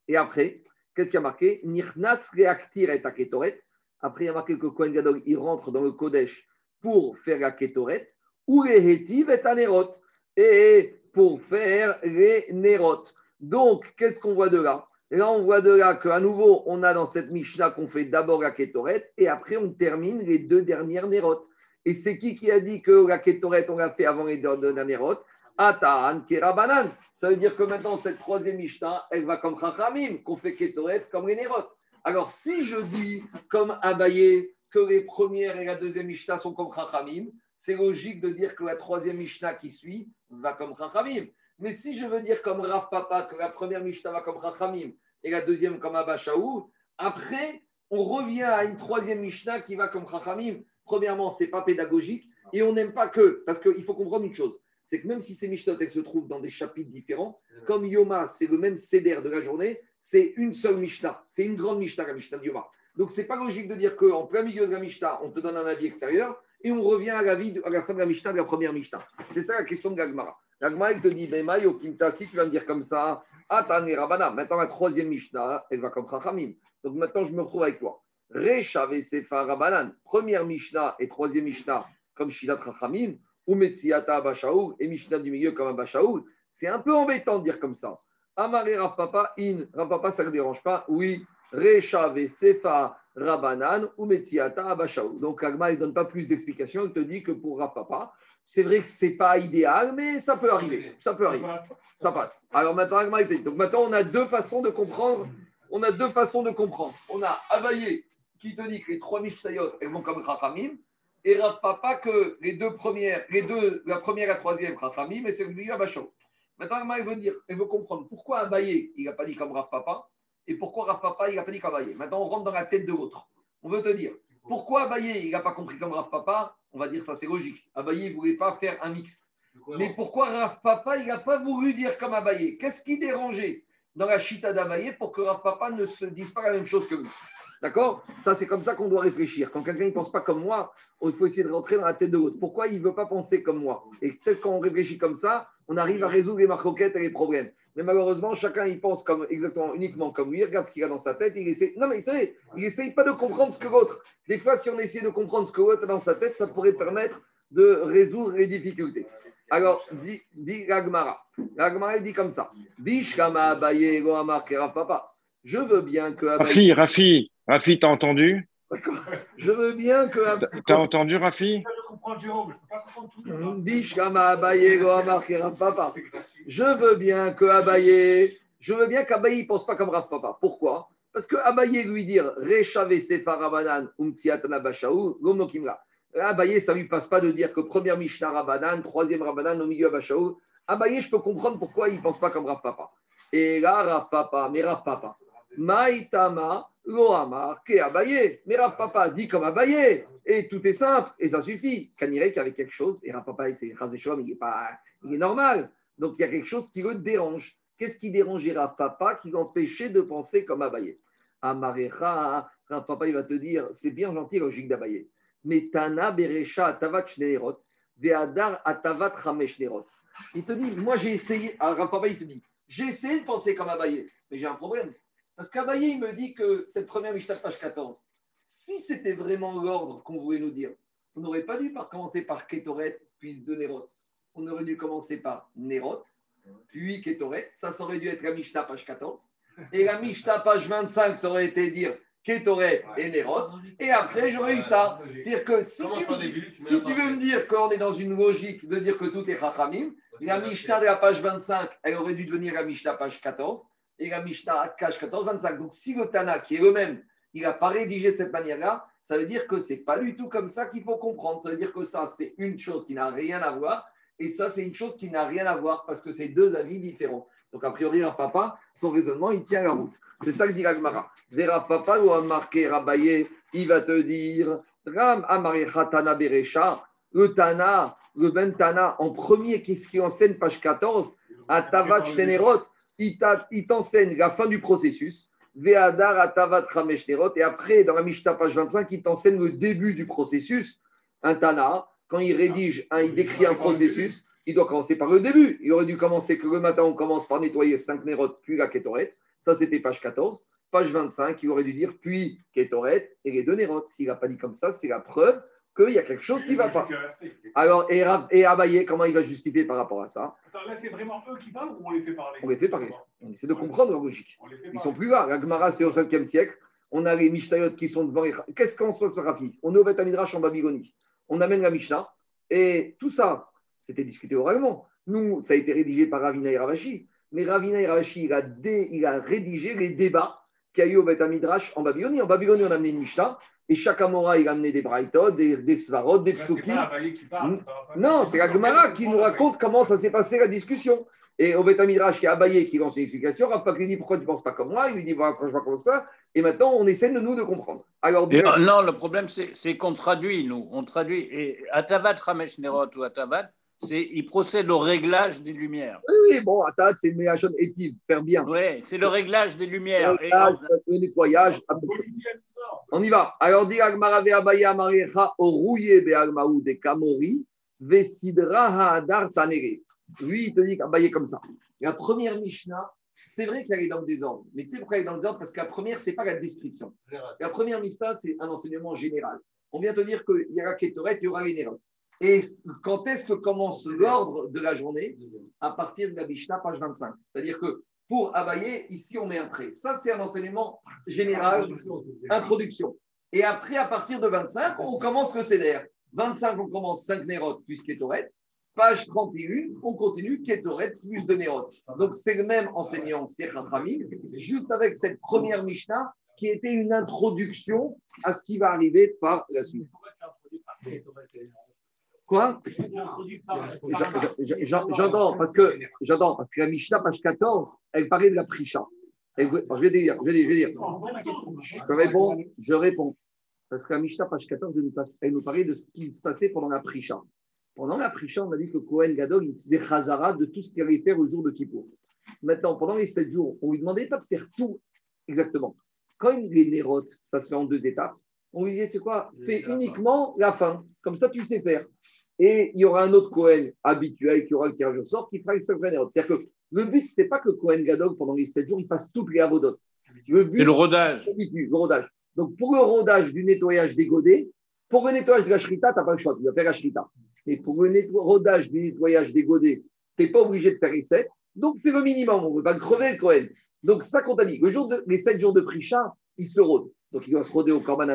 Et après, qu'est-ce qu'il y a marqué? Nirnas reaktir et aketoret. Après, il y a marqué que Kohen il rentre dans le Kodesh pour faire la ketoret. Ou les hétiv et anerot. Et pour faire les nerot. Donc, qu'est-ce qu'on voit de là? Là, on voit de là qu'à nouveau, on a dans cette Mishnah qu'on fait d'abord la Ketoret et après on termine les deux dernières Nérotes. Et c'est qui qui a dit que la Ketoret, on l'a fait avant les deux dernières Nérotes Ataan Kerabanan. Ça veut dire que maintenant, cette troisième Mishnah, elle va comme Chachamim, qu'on fait Ketoret comme les Nérotes. Alors, si je dis comme Abaye que les premières et la deuxième Mishnah sont comme Chachamim, c'est logique de dire que la troisième Mishnah qui suit va comme Chachamim. Mais si je veux dire comme Rav Papa que la première Mishnah va comme Chachamim et la deuxième comme Abba Shaou, après, on revient à une troisième Mishnah qui va comme Chachamim. Premièrement, c'est pas pédagogique et on n'aime pas que, parce qu'il faut comprendre une chose, c'est que même si ces elles se trouvent dans des chapitres différents, comme Yoma, c'est le même céder de la journée, c'est une seule Mishnah. C'est une grande Mishnah, la Mishnah de Yoma. Donc, c'est pas logique de dire qu'en plein milieu de la Mishnah, on te donne un avis extérieur et on revient à la, vie de- à la fin de la Mishnah de la première Mishnah. C'est ça la question de l'Agmara. L'Agmara, il te dit, Bema, Yokinta, si tu vas me dire comme ça, ah, t'as un Rabana. Maintenant, la troisième Mishnah, elle va comme Chachamim. Donc, maintenant, je me retrouve avec toi. Rechavé Sefa Rabanan. Première Mishnah et troisième Mishnah comme Shidat Chachamim. Ou Metsiata Abashaoul et Mishnah du milieu comme Abashaoul. C'est un peu embêtant de dire comme ça. Amaré Papa, in. Papa, ça ne dérange pas. Oui. Rechavé Sefa Rabanan ou Metsiata Abashaoul. Donc, Agma, il ne donne pas plus d'explications. Il te dit que pour Rav Papa, c'est vrai que ce n'est pas idéal, mais ça peut arriver. Ça peut arriver. Ça passe. Alors maintenant. Donc maintenant, on a deux façons de comprendre. On a deux façons de comprendre. On a Abaye qui te dit que les trois Mishnayot, elles vont comme Chachamim. Et Rav Papa que les deux premières, les deux, la première et la troisième, Chachamim, et c'est le milieu Abachao. Maintenant, il veut dire, il veut comprendre pourquoi Abaye, il n'a pas dit comme Rav Papa, et pourquoi Rav Papa, il n'a pas dit comme Abaye. Maintenant, on rentre dans la tête de l'autre. On veut te dire, pourquoi Abaye, il n'a pas compris comme Rav Papa On va dire ça, c'est logique. Abaye, il ne voulait pas faire un mixte. Mais pourquoi Rav Papa, il n'a pas voulu dire comme Abaye? Qu'est-ce qui dérangeait dans la chita d'Abaye pour que Rav Papa ne se dise pas la même chose que lui? D'accord? Ça, c'est comme ça qu'on doit réfléchir. Quand quelqu'un ne pense pas comme moi, il faut essayer de rentrer dans la tête de l'autre. Pourquoi il ne veut pas penser comme moi? Et peut-être quand on réfléchit comme ça, on arrive à résoudre les marcoquettes et les problèmes. Mais malheureusement, chacun il pense comme, exactement uniquement comme lui, il regarde ce qu'il a dans sa tête, il essaie. Non, mais vous savez, il essaye pas de comprendre ce que l'autre. Des fois, si on essaie de comprendre ce que l'autre a dans sa tête, ça pourrait permettre de résoudre les difficultés. Alors, dit, dit l'Agmara. L'Agmara, il dit comme ça. Bishkama Abaye Papa. Je veux bien que Abaye- Rafi, Rafi, Rafi, t'as entendu? Je veux bien que Abaye- T'as entendu, Rafi? Je veux bien que Abaye, je veux bien qu'Abaye ne pense pas comme Rav Papa. Pourquoi? Parce que Abaye lui dire Rechave Sefa Rabanan Umtsiatana Bashaou, Gomno Kimra. Abaye, ça ne lui passe pas de dire que première Mishnah Rabanan, troisième Rabanan au milieu Bashaou. Abaye, je peux comprendre pourquoi il ne pense pas comme Rav Papa. Et là, Rav Papa, mais Rav Papa, Maïtama, Lohamar, Ke Abaye. Mais Rav Papa dit comme Abaye. Et tout est simple, et ça suffit. Kanirek avec quelque chose, et Rav Papa, c'est Chaz Veshom, il est pas, il est normal. Donc il y a quelque chose qui le dérange. Qu'est-ce qui dérangeait Rav Papa qui l'empêchait de penser comme Abaye Amarecha, Rav Papa, il va te dire, c'est bien gentil, logique d'Abaye. Mais Tana Berecha Atavat Shneerot, Ve'adar Atavat Ramesh Nerot. Il te dit, moi j'ai essayé, Rav Papa, il te dit, j'ai essayé de penser comme Abaye, mais j'ai un problème. Parce qu'Abaye, il me dit que cette première Mishnah, page 14, si c'était vraiment l'ordre qu'on voulait nous dire, on n'aurait pas dû par commencer par Ketoret, puis de Nerot. On aurait dû commencer par Nerot, puis Ketoret. Ça, ça aurait dû être la Mishnah, page 14. Et la Mishnah, page 25, ça aurait été dire Ketoret et Nerot. Et après, j'aurais eu ça. C'est-à-dire que si, tu, me dis- début, si veux me dire qu'on est dans une logique de dire que tout est Chachamim, la Mishnah de la page 25, elle aurait dû devenir la Mishnah page 14. Et la Mishnah page 14, 25. Donc si le Tana, qui est le même, il n'a pas rédigé de cette manière-là, ça veut dire que c'est pas du tout comme ça qu'il faut comprendre. Ça veut dire que ça, c'est une chose qui n'a rien à voir. Et ça, c'est une chose qui n'a rien à voir parce que c'est deux avis différents. Donc, a priori, leur papa, son raisonnement, il tient la route. C'est ça que dit Agmara. Vera papa ou a marqué Rabaye, il va te dire Ram Amarecha Tana Berecha, le Tana, le Ben Tana, en premier, qu'est-ce qui enseigne, page 14, à Tavat Shnenerot, il t'enseigne la fin du processus. Ve'adar Atavat. Et après, dans la Mishnah, page 25, il t'enseigne le début du processus. Un Tana, quand il rédige, il décrit un processus, il doit commencer par le début. Il aurait dû commencer que le matin, on commence par nettoyer 5 Nerot, puis la Ketoret. Ça, c'était page 14. Page 25, il aurait dû dire puis Ketoret et les deux Nerot. S'il n'a pas dit comme ça, c'est la preuve qu'il y a quelque chose qui ne va pas. Alors, et, et Abaye, comment il va justifier par rapport à ça? Attends, là, c'est vraiment eux qui parlent ou on les fait parler? On les fait parler. On essaie de comprendre leur logique. Ils sont plus là. La Gemara, c'est au 5e siècle. On a les Mishnayot qui sont devant les. Qu'est-ce qu'on se passe, Rafi? On est au Beth Midrash en Babylonie. On amène la Mishnah. Et tout ça, c'était discuté oralement. Nous, ça a été rédigé par Ravina et Ravashi. Mais Ravina et Ravashi, il a, dé- il a rédigé les débats qu'il y a eu au Beth Midrash en Babylonie. En Babylonie, on a amené une Mishnah. Et chaque Amora, il a amené des Braithot, des, des Svarot, des pas- Non, c'est la Gemara qui nous raconte comment ça s'est passé la discussion. Et au Beth Midrash, il y a Abaye qui lance une explication. Rav Pak lui dit Pourquoi tu ne penses pas comme moi? Il lui dit Voilà, pourquoi je ne pense pas comme ça? Et maintenant, on essaie de nous de comprendre. Alors, euh, non, le problème, c'est qu'on traduit, nous. On traduit. Et Atavat Ramesh Nerot ou Atavat, il procède au réglage des lumières. oui, oui, bon, Atat, c'est une méachon étive, faire bien. Oui, c'est le réglage des Le lumières. Et- le nettoyage. On y va. Alors, dit Agmara ve Abaye Amarecha Orouye be Agmaou de Kamori, Vesidra Haadar Tanere. Lui, il te dit qu'Abaye comme ça. La première Mishnah, c'est vrai qu'elle est dans le désordre. Mais tu sais pourquoi elle est dans le désordre? Parce que la première, ce n'est pas la description. La première Mishnah, c'est un enseignement général. On vient te dire qu'il y aura Ketoret, il y aura les Nérot. Et quand est-ce que commence l'ordre de la journée? À partir de la Mishnah, page 25. C'est-à-dire que pour Abaye, ici, on met un trait. Ça, c'est un enseignement général, introduction. Et après, à partir de 25, on commence le CDR. 25, on commence 5 Nérot plus Ketoret. Page 31, on continue Ketoret plus de Nérot. Donc, c'est le même enseignant, c'est Rachamim, juste avec cette première Mishnah qui était une introduction à ce qui va arriver par la suite. Quoi? Parce que j'entends, parce que la Mishnah, page 14, elle parlait de la Prisha. Elle- je vais dire, je vais dire, je vais dire. Je réponds, je réponds. Parce que la Mishnah, page 14, elle nous, passe- parlait de ce qui se passait pendant la Prisha. Pendant la Prisha, on a dit que Cohen Gadol, il faisait Chazara de tout ce qu'il allait faire au jour de Kippour. Maintenant, pendant les 7 jours, on lui demandait pas de faire tout exactement. Comme les Nérotes, ça se fait en deux étapes, on lui disait, c'est quoi? Fais uniquement la fin. Comme ça, tu sais faire. Et il y aura un autre Cohen habituel qui aura le tirage au sort qui fera les 5 Nérotes. C'est-à-dire que le but, ce n'est pas que Cohen Gadol, pendant les 7 jours, il fasse toutes les avodotes. Le but, C'est le rodage. habitude, le rodage. Donc, pour le rodage du nettoyage des godets, pour le nettoyage de la shrita, tu n'as pas le choix, tu dois faire la shrita. Mais pour le netto- rodage du nettoyage des godets, tu n'es pas obligé de faire les 7. Donc, c'est le minimum. On ne veut pas crever, le Cohen. Donc, ça qu'on t'a dit. Le jour de, les 7 jours de Prisha, il se rôde. Donc, il doit se rôder au Korban.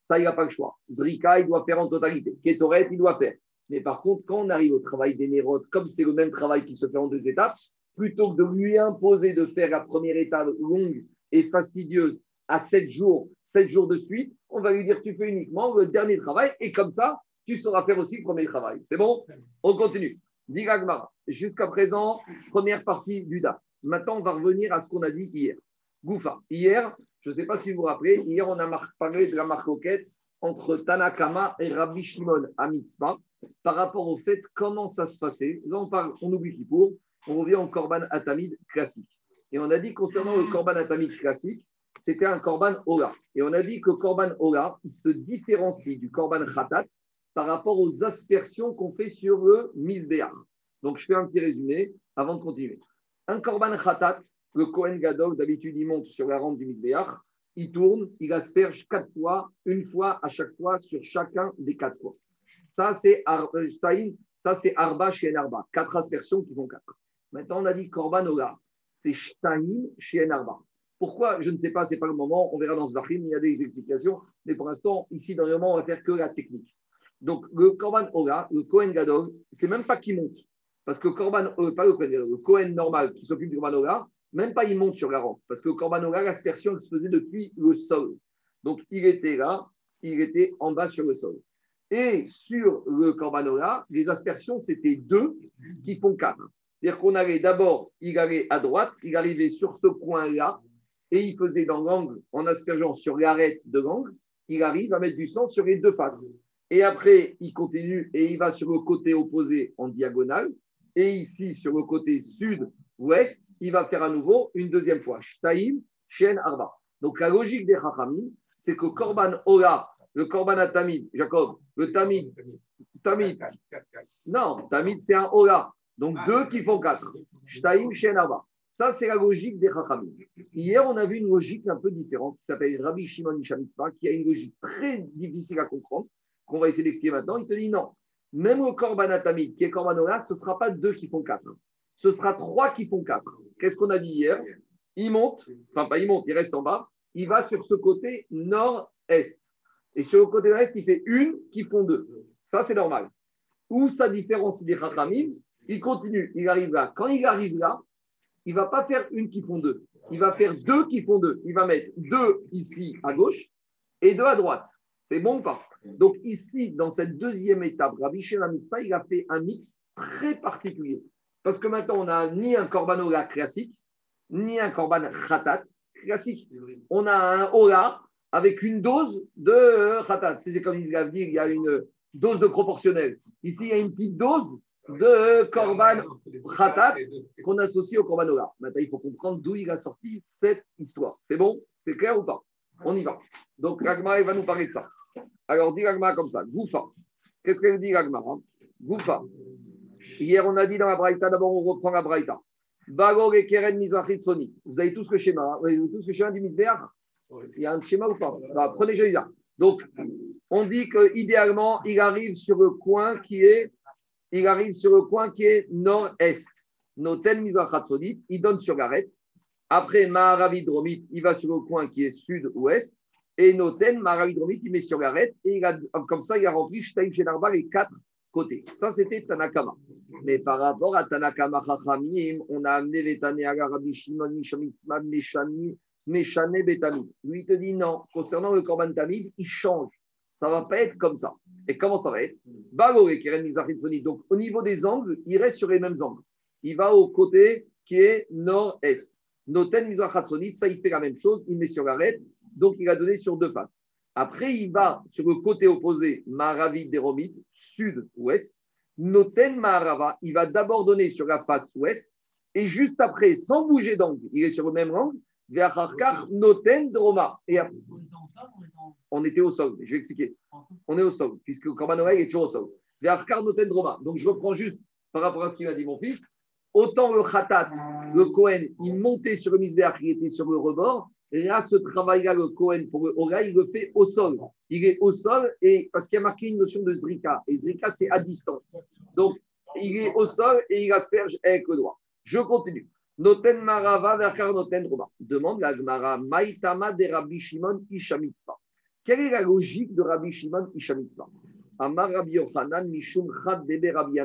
Ça, il n'a pas le choix. Zrika, il doit faire en totalité. Ketoret, il doit faire. Mais par contre, quand on arrive au travail des comme c'est le même travail qui se fait en deux étapes, plutôt que de lui imposer de faire la première étape longue et fastidieuse à 7 jours, 7 jours de suite, on va lui dire tu fais uniquement le dernier travail et comme ça, tu sauras faire aussi le premier travail. C'est bon? On continue. Diragmara. Jusqu'à présent, première partie du DA. Maintenant, on va revenir à ce qu'on a dit hier. Goufa. Hier, je ne sais pas si vous vous rappelez, hier, on a parlé de la marcoquette entre Tanakama et Rabbi Shimon à par rapport au fait comment ça se passait. Là, on, parle, on oublie Kippour. on revient au korban atamid classique. Et on a dit concernant le korban atamid classique, c'était un korban ola. Et on a dit que korban ola, il se différencie du korban khatat par rapport aux aspersions qu'on fait sur le misbéar. Donc, je fais un petit résumé avant de continuer. Un korban khatat, le Kohen Gadol, d'habitude, il monte sur la rampe du misbéar, il tourne, il asperge quatre fois, une fois à chaque fois sur chacun des quatre fois. Ça, c'est Ar- euh, ça, c'est Arba chez Arba. Quatre aspersions qui font quatre. Maintenant, on a dit Korban Ola. C'est Shtaïn chez Arba. Pourquoi? Je ne sais pas, ce n'est pas le moment. On verra dans ce Vachim, il y a des explications. Mais pour l'instant, ici, dans le moment, on va faire que la technique. Donc, le Korban Ola, le Kohen Gadol, c'est même pas qui monte. Parce que Korban, euh, pas le Kohen le Kohen normal qui s'occupe du Korban Ola, même pas il monte sur la rampe. Parce que le Korban Ola, l'aspersion, elle se faisait depuis le sol. Donc, il était là, il était en bas sur le sol. Et sur le Corbanola, les aspersions, c'était deux qui font quatre. C'est-à-dire qu'on allait d'abord, il allait à droite, il arrivait sur ce coin-là, et il faisait dans l'angle, en aspergeant sur l'arête de l'angle, il arrive à mettre du sang sur les deux faces. Et après, il continue et il va sur le côté opposé en diagonale. Et ici, sur le côté sud-ouest, il va faire à nouveau une deuxième fois. Shtaim, Shen, Arba. Donc la logique des Chachamim, c'est que Korban Ola, le Korban Tamid, Jacob, le Tamid, Tamid, non, Tamid c'est un Ola. Donc deux qui font quatre. Shtaim, Shen, Arba. Ça, c'est la logique des Chachamim. Hier, on a vu une logique un peu différente qui s'appelle Rabbi Shimon Ishamitzvah, qui a une logique très difficile à comprendre, qu'on va essayer d'expliquer maintenant. Il te dit non, même le Korban Tamid, qui est Korban Ola, ce ne sera pas deux qui font quatre. Ce sera trois qui font quatre. Qu'est-ce qu'on a dit hier? Il monte, enfin pas il monte, il reste en bas, il va sur ce côté nord-est. Et sur le côté est, il fait une qui font deux. Ça, c'est normal. Où ça différencie des Chachamim? Il continue, il arrive là. Quand il arrive là, il ne va pas faire une qui font deux. Il va faire deux qui font deux. Il va mettre deux ici à gauche et deux à droite. C'est bon ou pas? Donc ici, dans cette deuxième étape, Rabbi Mitzvah, il a fait un mix très particulier. Parce que maintenant, on n'a ni un korban ola classique, ni un korban khatat classique. On a un ola avec une dose de khatat. C'est comme ils l'ont dit, il y a une dose de proportionnel. Ici, il y a une petite dose de korban khatat qu'on associe au korban ola. Maintenant, il faut comprendre d'où il a sorti cette histoire. C'est bon? C'est clair ou pas? On y va. Donc, Ragma, il va nous parler de ça. Alors, dit Ragma comme ça. Goufa. Qu'est-ce qu'elle dit, Ragma Goufa. Hier, on a dit dans la Braïta, d'abord, on reprend la Braïta. Bagor et Keren Mizrachit. Vous avez tous le schéma. Vous avez tous le schéma du Misbéach Il y a un schéma ou pas Prenez celui-là. Donc, on dit qu'idéalement, il arrive sur le coin qui est, il arrive sur le coin qui est nord-est. Noten Mizrachat Soni, il donne sur l'arête. Après, Maharavi Dromit, il va sur le coin qui est sud-ouest. Et Noten, Maharavi Dromit, il met sur l'arête. Et il a, comme ça, il a rempli Shtaim Shenarba les quatre côté. Ça, c'était Tanakama. Mais par rapport à Tanakama Chachamim, on a amené Vetane Aga Rabbi Shimon Mishamitzma Meshani Meshane. Lui, te dit non. Concernant le Korban Tamid, il change. Ça ne va pas être comme ça. Et comment ça va être? Donc, au niveau des angles, il reste sur les mêmes angles. Il va au côté qui est nord-est. Noten Mizrachatsoni, ça, il fait la même chose. Il met sur l'arête. Donc, il a donné sur deux faces. Après, il va sur le côté opposé, Maharavi Deromit, sud-ouest. Noten Maharava, il va d'abord donner sur la face ouest. Et juste après, sans bouger d'angle, il est sur le même angle, Ve'acharkar Noten Droma. Et on était au sol, je vais expliquer. On est au sol, puisque Korban est toujours au sol. Ve'acharkar Noten Droma. Donc, je reprends juste par rapport à ce qu'il m'a dit mon fils. Autant le Khatat, le Kohen, il montait sur le misbéach, il était sur le rebord. Là, ce travail-là, le Kohen, pour le Ora, il le fait au sol. Il est au sol et parce qu'il y a marqué une notion de Zrika. Et Zrika, c'est à distance. Donc, il est au sol et il asperge avec le doigt. Je continue. Noten Marava verkar Noten Roma. Demande la Gemara, Maïtama de Rabbi Shimon Ishamitzva. Quelle est la logique de Rabbi Shimon Ishamitzva Amar Rabbi Yochanan Mishum Chad Debe Rabbi.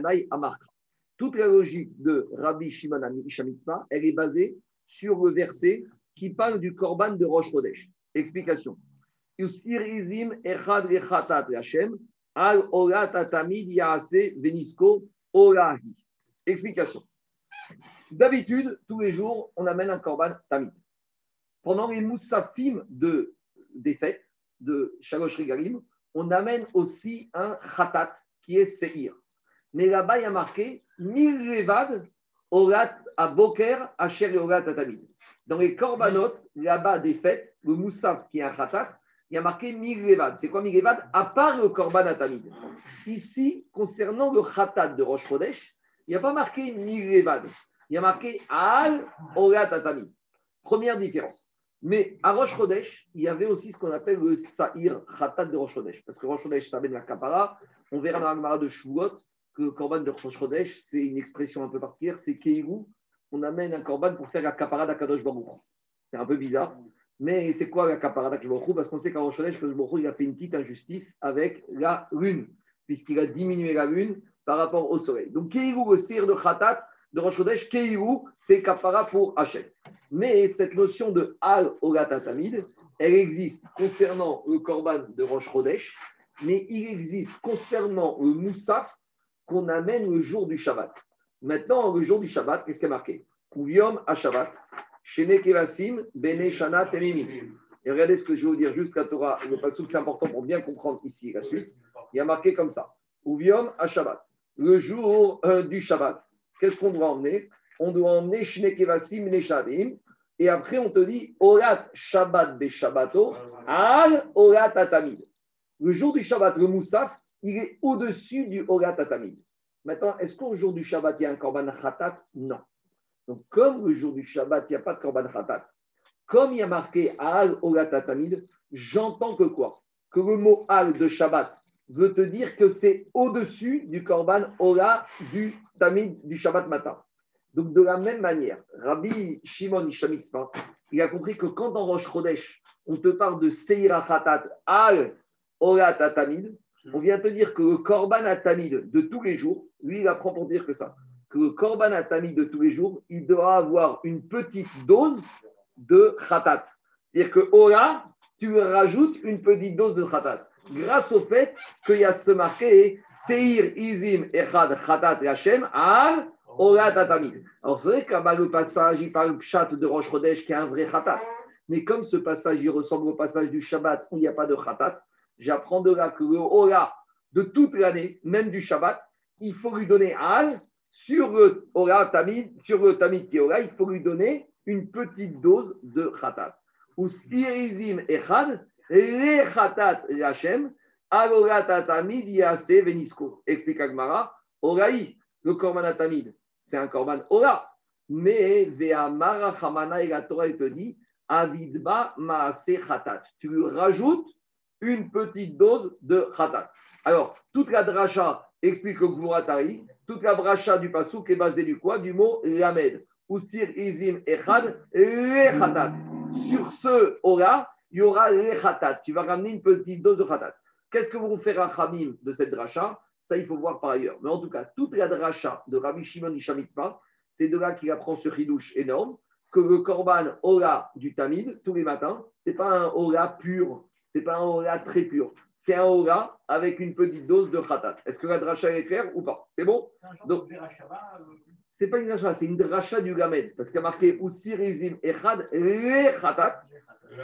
Toute la logique de Rabbi Shimon Ishamitzva, elle est basée sur le verset qui parle du Korban de Rosh Chodesh. Explication. Explication. D'habitude, tous les jours, on amène un Korban tamid. Pendant les moussafim de, des fêtes de Shalosh Regalim, on amène aussi un khatat qui est seir. Mais là-bas, il y a marqué mille levad Orat à Boker, Asher et Orat Atamid. Dans les korbanot, là-bas des fêtes, le moussaf qui est un khatat, il y a marqué Milevad. C'est quoi Milevad À part le korban Atamid. Ici, concernant le khatat de Rosh Chodesh, il n'y a pas marqué Milevad. Il y a marqué Al Orat Atamid. Première différence. Mais à Rosh Chodesh, il y avait aussi ce qu'on appelle le Sa'ir Khatat de Rosh Chodesh. Parce que Rosh Chodesh, ça amène la kapara. On verra dans la Gemara de Shavuot que le korban de Rosh Chodesh, c'est une expression un peu particulière, c'est Keirou. On amène un korban pour faire la kapara d'Akadosh Baruch. C'est un peu bizarre. Mais c'est quoi la kapara d'Akadosh Baruch Parce qu'on sait qu'à Rosh Akadosh Baruch il a fait une petite injustice avec la lune, puisqu'il a diminué la lune par rapport au soleil. Donc Keirou, le Sa'ir de Khatat de Rosh Chodesh, Keirou, c'est kapara pour Hachem. Mais cette notion de Al Tamid, elle existe concernant le Korban de Rosh Chodesh, mais il existe concernant le Moussaf qu'on amène le jour du Shabbat. Maintenant, le jour du Shabbat, qu'est-ce qui est marqué Kuviom à Shabbat, Shene Kevasim, Bene Shana Temimi. Et regardez ce que je vais vous dire juste la Torah, le passage, c'est important pour bien comprendre ici la suite. Il y a marqué comme ça Kuviom à Shabbat. Le jour euh, du Shabbat, qu'est-ce qu'on doit emmener On doit emmener Shene Kevasim, Neshadim, et après, on te dit Orat Shabbat be Shabbato, Al Orat Atamid. Le jour du Shabbat, le Moussaf, il est au-dessus du Orat Atamid. Maintenant, est-ce qu'au jour du Shabbat, il y a un Korban Khatat? Non. Donc, comme le jour du Shabbat, il n'y a pas de Korban Khatat, comme il y a marqué Al Orat Atamid, j'entends que quoi? Que le mot Al de Shabbat veut te dire que c'est au-dessus du Korban Orat du Tamid du Shabbat matin. Donc, de la même manière, Rabbi Shimon Ishamitzpa, il a compris que quand en Rosh Chodesh, on te parle de Seira Khatat al Orat Atamid, on vient te dire que le Korban Atamid de tous les jours, lui, il apprend pour dire que ça, que le Korban Atamid de tous les jours, il doit avoir une petite dose de Khatat. C'est-à-dire que Ora, tu rajoutes une petite dose de Khatat. Grâce au fait qu'il y a ce marqué Seir Izim Echad Khatat Hashem al alors c'est vrai que le passage, il parle chat de Rosh Chodesh qui est un vrai khatat. Mais comme ce passage, il ressemble au passage du Shabbat où il n'y a pas de khatat, j'apprends de là que le Ora de toute l'année, même du Shabbat, il faut lui donner al sur le Ora Tamid, sur le Tamid qui est Ora, il faut lui donner une petite dose de khatat. Ou Sirizim Echad, les khatat Hachem, Alorat Tamid Yase Venisko. Explique Agmara, Oraï, le Korban Tamid, c'est un korban Ora. Mais Ve'amara Hamana et la Torah te dit Avidba Maase Khatat. Tu lui rajoutes une petite dose de Khatat. Alors, toute la dracha explique le Gvuratari, toute la dracha du Pasouk est basée du quoi? Du mot Lamed. Usir Izim Echad Khatat. Sur ce Ora, il y aura le Khatat. Tu vas ramener une petite dose de Khatat. Qu'est-ce que vont faire à Khamim de cette dracha? Ça, il faut voir par ailleurs. Mais en tout cas, toute la dracha de Rabbi Shimon Ishamitzma, c'est de là qu'il apprend ce chidouche énorme, que le korban Ola du Tamid, tous les matins, c'est pas un Ola pur, c'est pas un Ola très pur. C'est un Ola avec une petite dose de khatat. Est-ce que la dracha est claire ou pas? C'est bon? Donc, c'est pas une dracha, c'est une dracha du Gamed, parce qu'il y a marqué Usirizim Echad le khatat,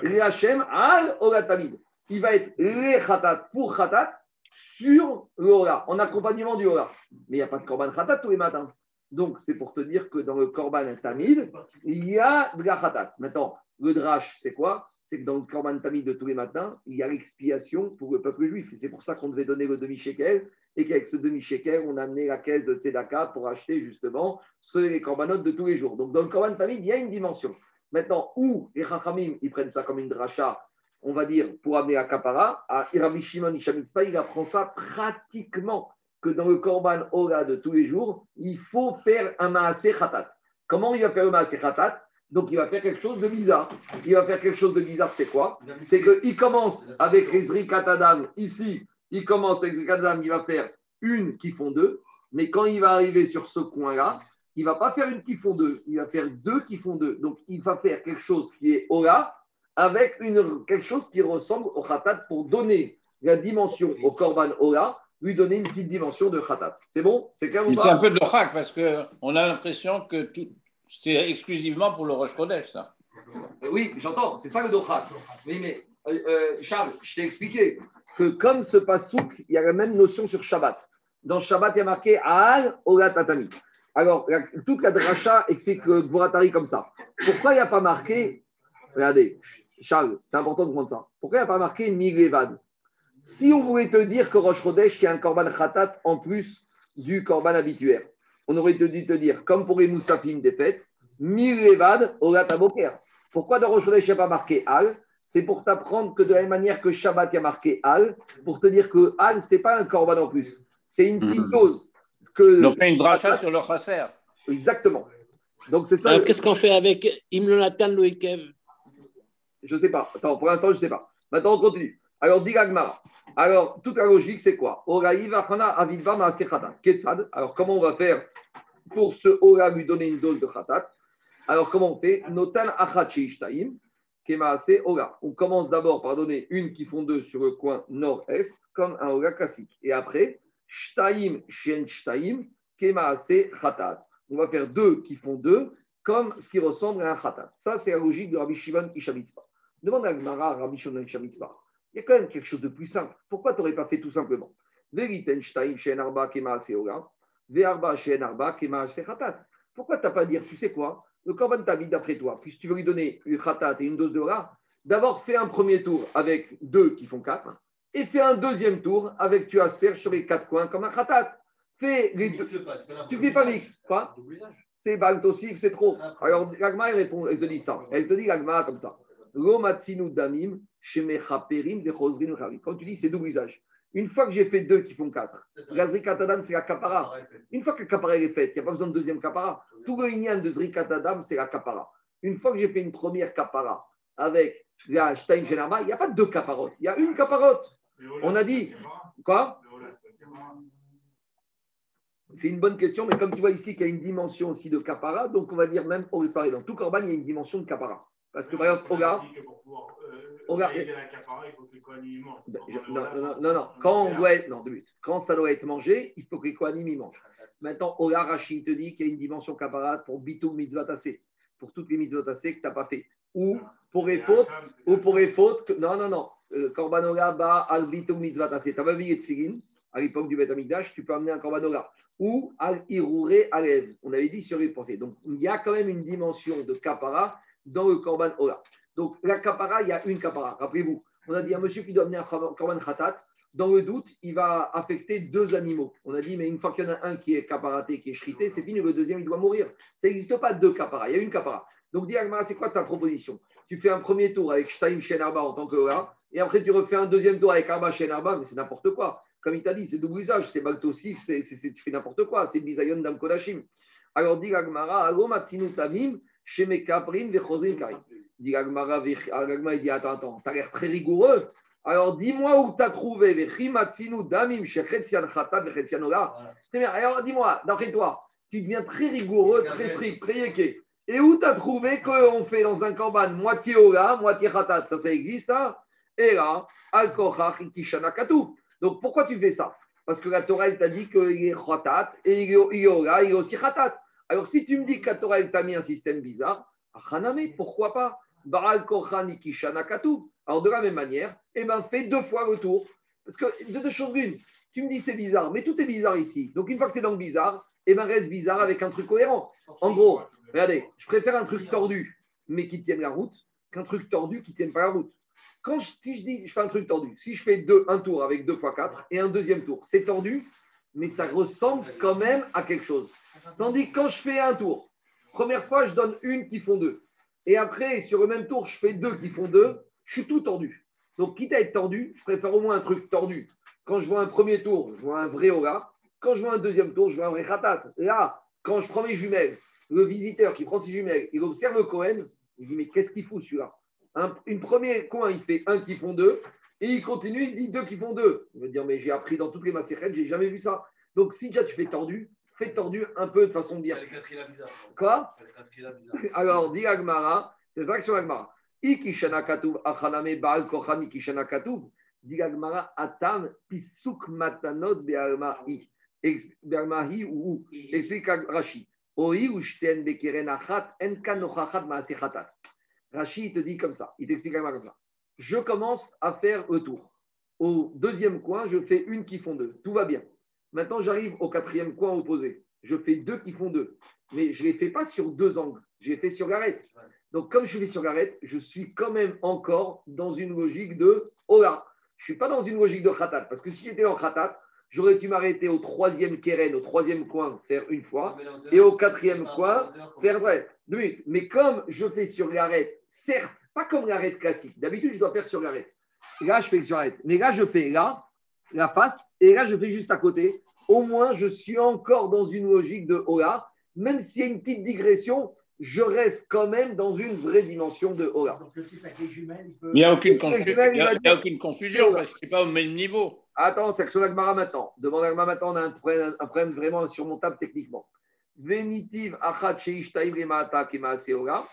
le Hashem al Ola Tamid. Il va être le khatat pour khatat, sur le en accompagnement du Hora. Mais il n'y a pas de Korban Khatat tous les matins. Donc, c'est pour te dire que dans le Korban Tamid, il y a de la Khatat. Maintenant, le Drash, c'est quoi? C'est que dans le Korban Tamid de tous les matins, il y a l'expiation pour le peuple juif. C'est pour ça qu'on devait donner le demi-shekel et qu'avec ce demi-shekel, on a amené la caisse de Tzedaka pour acheter justement ceux, les corbanotes de tous les jours. Donc, dans le Korban Tamid, il y a une dimension. Maintenant, où les Chachamim, ils prennent ça comme une dracha on va dire, pour amener à Kapara, à Rabbi Shimon Ishamitzpa, il apprend ça pratiquement que dans le Korban Ora de tous les jours, il faut faire un Maaseh Khatat. Comment il va faire le Maaseh Khatat? Donc, il va faire quelque chose de bizarre. Il va faire quelque chose de bizarre, c'est quoi C'est qu'il commence avec les Katadam. Ici, il commence avec les Katadam, il va faire une qui font deux. Mais quand il va arriver sur ce coin-là, il ne va pas faire une qui font deux. Il va faire deux qui font deux. Donc, il va faire quelque chose qui est Ora avec une, quelque chose qui ressemble au khatat pour donner la dimension au korban ola, lui donner une petite dimension de khatat. C'est bon? C'est clair C'est un peu de l'orak parce qu'on a l'impression que tout, c'est exclusivement pour le Rosh Kodesh, ça. Euh, oui, j'entends, c'est ça le dochak. Oui, mais euh, euh, Charles, je t'ai expliqué que comme ce pasouk, il y a la même notion sur Shabbat. Dans Shabbat, il y a marqué Aal Ola Tatami. Alors, toute la dracha explique le comme ça. Pourquoi il n'y a pas marqué, regardez, Charles, c'est important de comprendre ça. Pourquoi il n'y a pas marqué Milevad Si on voulait te dire que Rosh Chodesh, il y a un Korban Khatat en plus du Korban habituel, on aurait dû te dire, comme pour les Moussafim des fêtes, Milevad Olat Aboker. Pourquoi dans Rosh Chodesh, il n'y a pas marqué Al? C'est pour t'apprendre que de la même manière que Shabbat, il y a marqué Al, pour te dire que Al, ce n'est pas un Korban en plus. C'est une petite Mhm. dose. Que Ils ont fait une dracha sur le chasser. Exactement. Donc c'est ça. Alors, qu'est-ce qu'on fait avec Imlonatan Loïkev? Je ne sais pas. Attends, pour l'instant, je ne sais pas. Maintenant, on continue. Alors, dit l'Agmara. Alors, toute la logique, c'est quoi? Alors, comment on va faire pour ce Ora lui donner une dose de Khatat Alors, comment on fait? Notan. On commence d'abord par donner une qui font deux sur le coin nord-est, comme un Ora classique. Et après, Shtaim Shen Shtaim, Kemaase Khatat. On va faire deux qui font deux, comme ce qui ressemble à un Khatat. Ça, c'est la logique de Rabbi Shimon Ishavitzpa. Demande à Gmara, Rabbi Shimon Ishavitzpa. Il y a quand même quelque chose de plus simple. Pourquoi tu n'aurais pas fait tout simplement. Pourquoi tu n'as pas dire, tu sais quoi Le Korban Tavid, d'après toi, puisque tu veux lui donner une Khatat et une dose de Ora, d'abord fais un premier tour avec deux qui font quatre, et fais un deuxième tour avec tu asperges sur les quatre coins comme un Khatat. Fais les deux. Tu fais pas mix, quoi C'est Baltosif, c'est trop. Alors, l'Agma, elle répond, elle te dit ça. Elle te dit l'Agma comme ça. Lomatsinu damim, Quand tu dis c'est double usage. Une fois que j'ai fait deux qui font quatre, la zrikatadam, c'est la kapara. Une fois que la kapara est faite, il n'y a pas besoin de deuxième kapara. Tout le inyan de zrikatadam, c'est la kapara. Une fois que j'ai fait une première kapara avec la shenarba, il n'y a pas deux kaparotes. Il y a une kaparote. On a dit, quoi? C'est une bonne question, mais comme tu vois ici qu'il y a une dimension aussi de kapara, donc on va dire même au. Dans tout korban, il y a une dimension de kapara. Parce que par exemple, regarde, Regarde. je- non, non, non, non. Quand on doit être, non, deux minutes. Quand ça doit être mangé, il faut que les Kohanim y mangent. Maintenant, Ola Rashi te dit qu'il y a une dimension kapara pour bitou mitzvah tassé, pour toutes les mitzvot tassé que tu n'as pas fait. Ou pour les fautes, ou pour les fautes, que, non, non, non. Euh, Korban Ola ba al bitou mitzvah tassé. Tu n'as pas vu de Tfilin à l'époque du Beth Amikdash, tu peux amener un Korban Ola. Ou al irouré alev. On avait dit sur les pensées. Donc, il y a quand même une dimension de kapara dans le Korban Ola. Donc, la kapara, il y a une kapara. Rappelez-vous, on a dit un monsieur qui doit amener un Korban Khatat. Dans le doute, il va affecter deux animaux. On a dit, mais une fois qu'il y en a un qui est caparaté, qui est shrité, c'est fini, le deuxième, il doit mourir. Ça n'existe pas deux caparas, il y a une capara. Donc, dis c'est quoi ta proposition? Tu fais un premier tour avec Shtaim Shen Arba en tant que Ola, et après tu refais un deuxième tour avec Arba Shen Arba, mais c'est n'importe quoi. Comme il t'a dit, c'est double usage, c'est Baltosif, tu fais n'importe quoi, c'est Bizayon Dam Kodashim. Alors, dis Agmara, Alo Tamim, Sheme Kaprin, Vechozin Karim. Dit Agmara, Agmara, il dit Attends, attends, t'as l'air très rigoureux. Alors dis-moi où tu as trouvé Vechimatsinu Damim, Shechetzian Khatat, Vechetzian Ola. Très bien. Alors dis-moi, d'après toi, tu deviens très rigoureux, très strict, très yéké. Et où tu as trouvé qu'on fait dans un korban moitié Ola, moitié Khatat? Ça, ça existe, hein? Et là, Al. Donc pourquoi tu fais ça? Parce que la Torah, elle t'a dit qu'il est Khatat, et il est il est Ola, il est aussi Khatat. Alors si tu me dis que la Torah, elle t'a mis un système bizarre, Haname, pourquoi pas? Katu. Alors de la même manière, eh ben, fais deux fois le tour. Parce que de deux choses l'une, tu me dis c'est bizarre, mais tout est bizarre ici. Donc une fois que tu es dans le bizarre, eh ben, reste bizarre avec un truc cohérent. En gros, regardez, je préfère un truc tordu, mais qui tienne la route, qu'un truc tordu qui ne tienne pas la route. Quand je, si je dis je fais un truc tordu, si je fais deux, un tour avec deux fois quatre et un deuxième tour, c'est tordu, mais ça ressemble quand même à quelque chose. Tandis que quand je fais un tour, première fois, je donne une qui font deux. Et après, sur le même tour, je fais deux qui font deux, je suis tout tordu. Donc, quitte à être tordu, je préfère au moins un truc tordu. Quand je vois un premier tour, je vois un vrai Ola. Quand je vois un deuxième tour, je vois un vrai Khatat. Là, quand je prends mes jumelles, le visiteur qui prend ses jumelles, il observe le Cohen, il dit Mais qu'est-ce qu'il fout celui-là? Un, Une première coin, il fait un qui font deux, et il continue, il dit deux qui font deux. Il va dire Mais j'ai appris dans toutes les macérètes, j'ai jamais vu ça. Donc, si déjà tu fais tordu, fais tordu un peu de façon bien. Quoi Alors, dit Agmara, c'est ça que sur Agmara. Ikishana katuv achaname baal kochan ikishana katuv. Dit Agmara, atam pisuk matanot be'almahi. Ex- Be'almahi ou. Explique Rashi. Oi ushten bekeren achat en kan nochachat maase chatat. Rashi il te dit comme ça. Il t'explique Agmara comme ça. Je commence à faire le tour. Au deuxième coin, je fais une qui font deux. Tout va bien. Maintenant, j'arrive au quatrième coin opposé. je fais deux qui font deux. Mais je ne les fais pas sur deux angles, je les fais sur l'arête. Donc, comme je fais sur l'arête, je suis quand même encore dans une logique de Ola. Je ne suis pas dans une logique de Khatat. Parce que si j'étais en Khatat, j'aurais dû m'arrêter au troisième keren, au troisième coin, faire une fois, et au quatrième coin, faire deux minutes. Mais comme je fais sur l'arête, certes, pas comme l'arête classique. D'habitude, je dois faire sur l'arête. Là, je fais sur l'arête. Mais là, je fais là, la face, et là, je fais juste à côté. Au moins, je suis encore dans une logique de Ola. Même s'il y a une petite digression, je reste quand même dans une vraie dimension de Ola. Donc le type avec les jumelles, il peut. Il n'y a aucune, confu- il a- il il aucune confusion parce que ce n'est pas au même niveau. Attends, c'est action d'Agmara maintenant. Demande Agmara maintenant, on a un problème, un problème vraiment insurmontable techniquement. Venitiv achat sheishtaim lemata kemaase ora.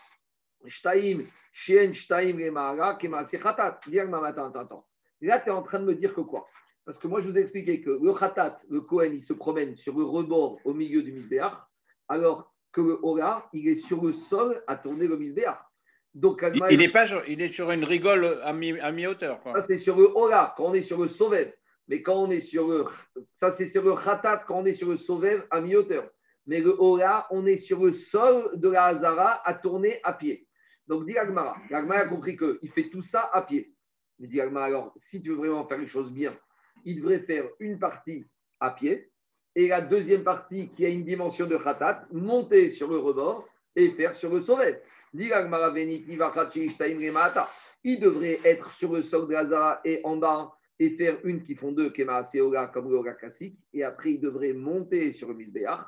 Shtaim shien shtaim lemara kemaase chatat. Dis Agmara maintenant, attends, attends. Là, tu es en train de me dire que quoi? Parce que moi, je vous ai expliqué que le khatat, le Kohen, il se promène sur le rebord au milieu du misbéach, alors que le ora, il est sur le sol à tourner le misbéach. Donc, Il, il est pas sur, il est sur une rigole à mi- à mi-hauteur. quoi. ça, c'est sur le Ola, quand on est sur le Sovev. Mais quand on est sur le. Ça, c'est sur le Khatat, quand on est sur le Sovev à mi-hauteur. Mais le Ola, on est sur le sol de la Hazara à tourner à pied. Donc, dit Agmara. Agmara a compris qu'il fait tout ça à pied. Mais dit Agmara, alors, si tu veux vraiment faire les choses bien, il devrait faire une partie à pied et la deuxième partie qui a une dimension de Khatat, monter sur le rebord et faire sur le Sovev. Dit Agmara, il devrait être sur le sol de Hazara et en bas et faire une qui font deux, Kema Seoga, comme le classique. Et après, il devrait monter sur le Misbeach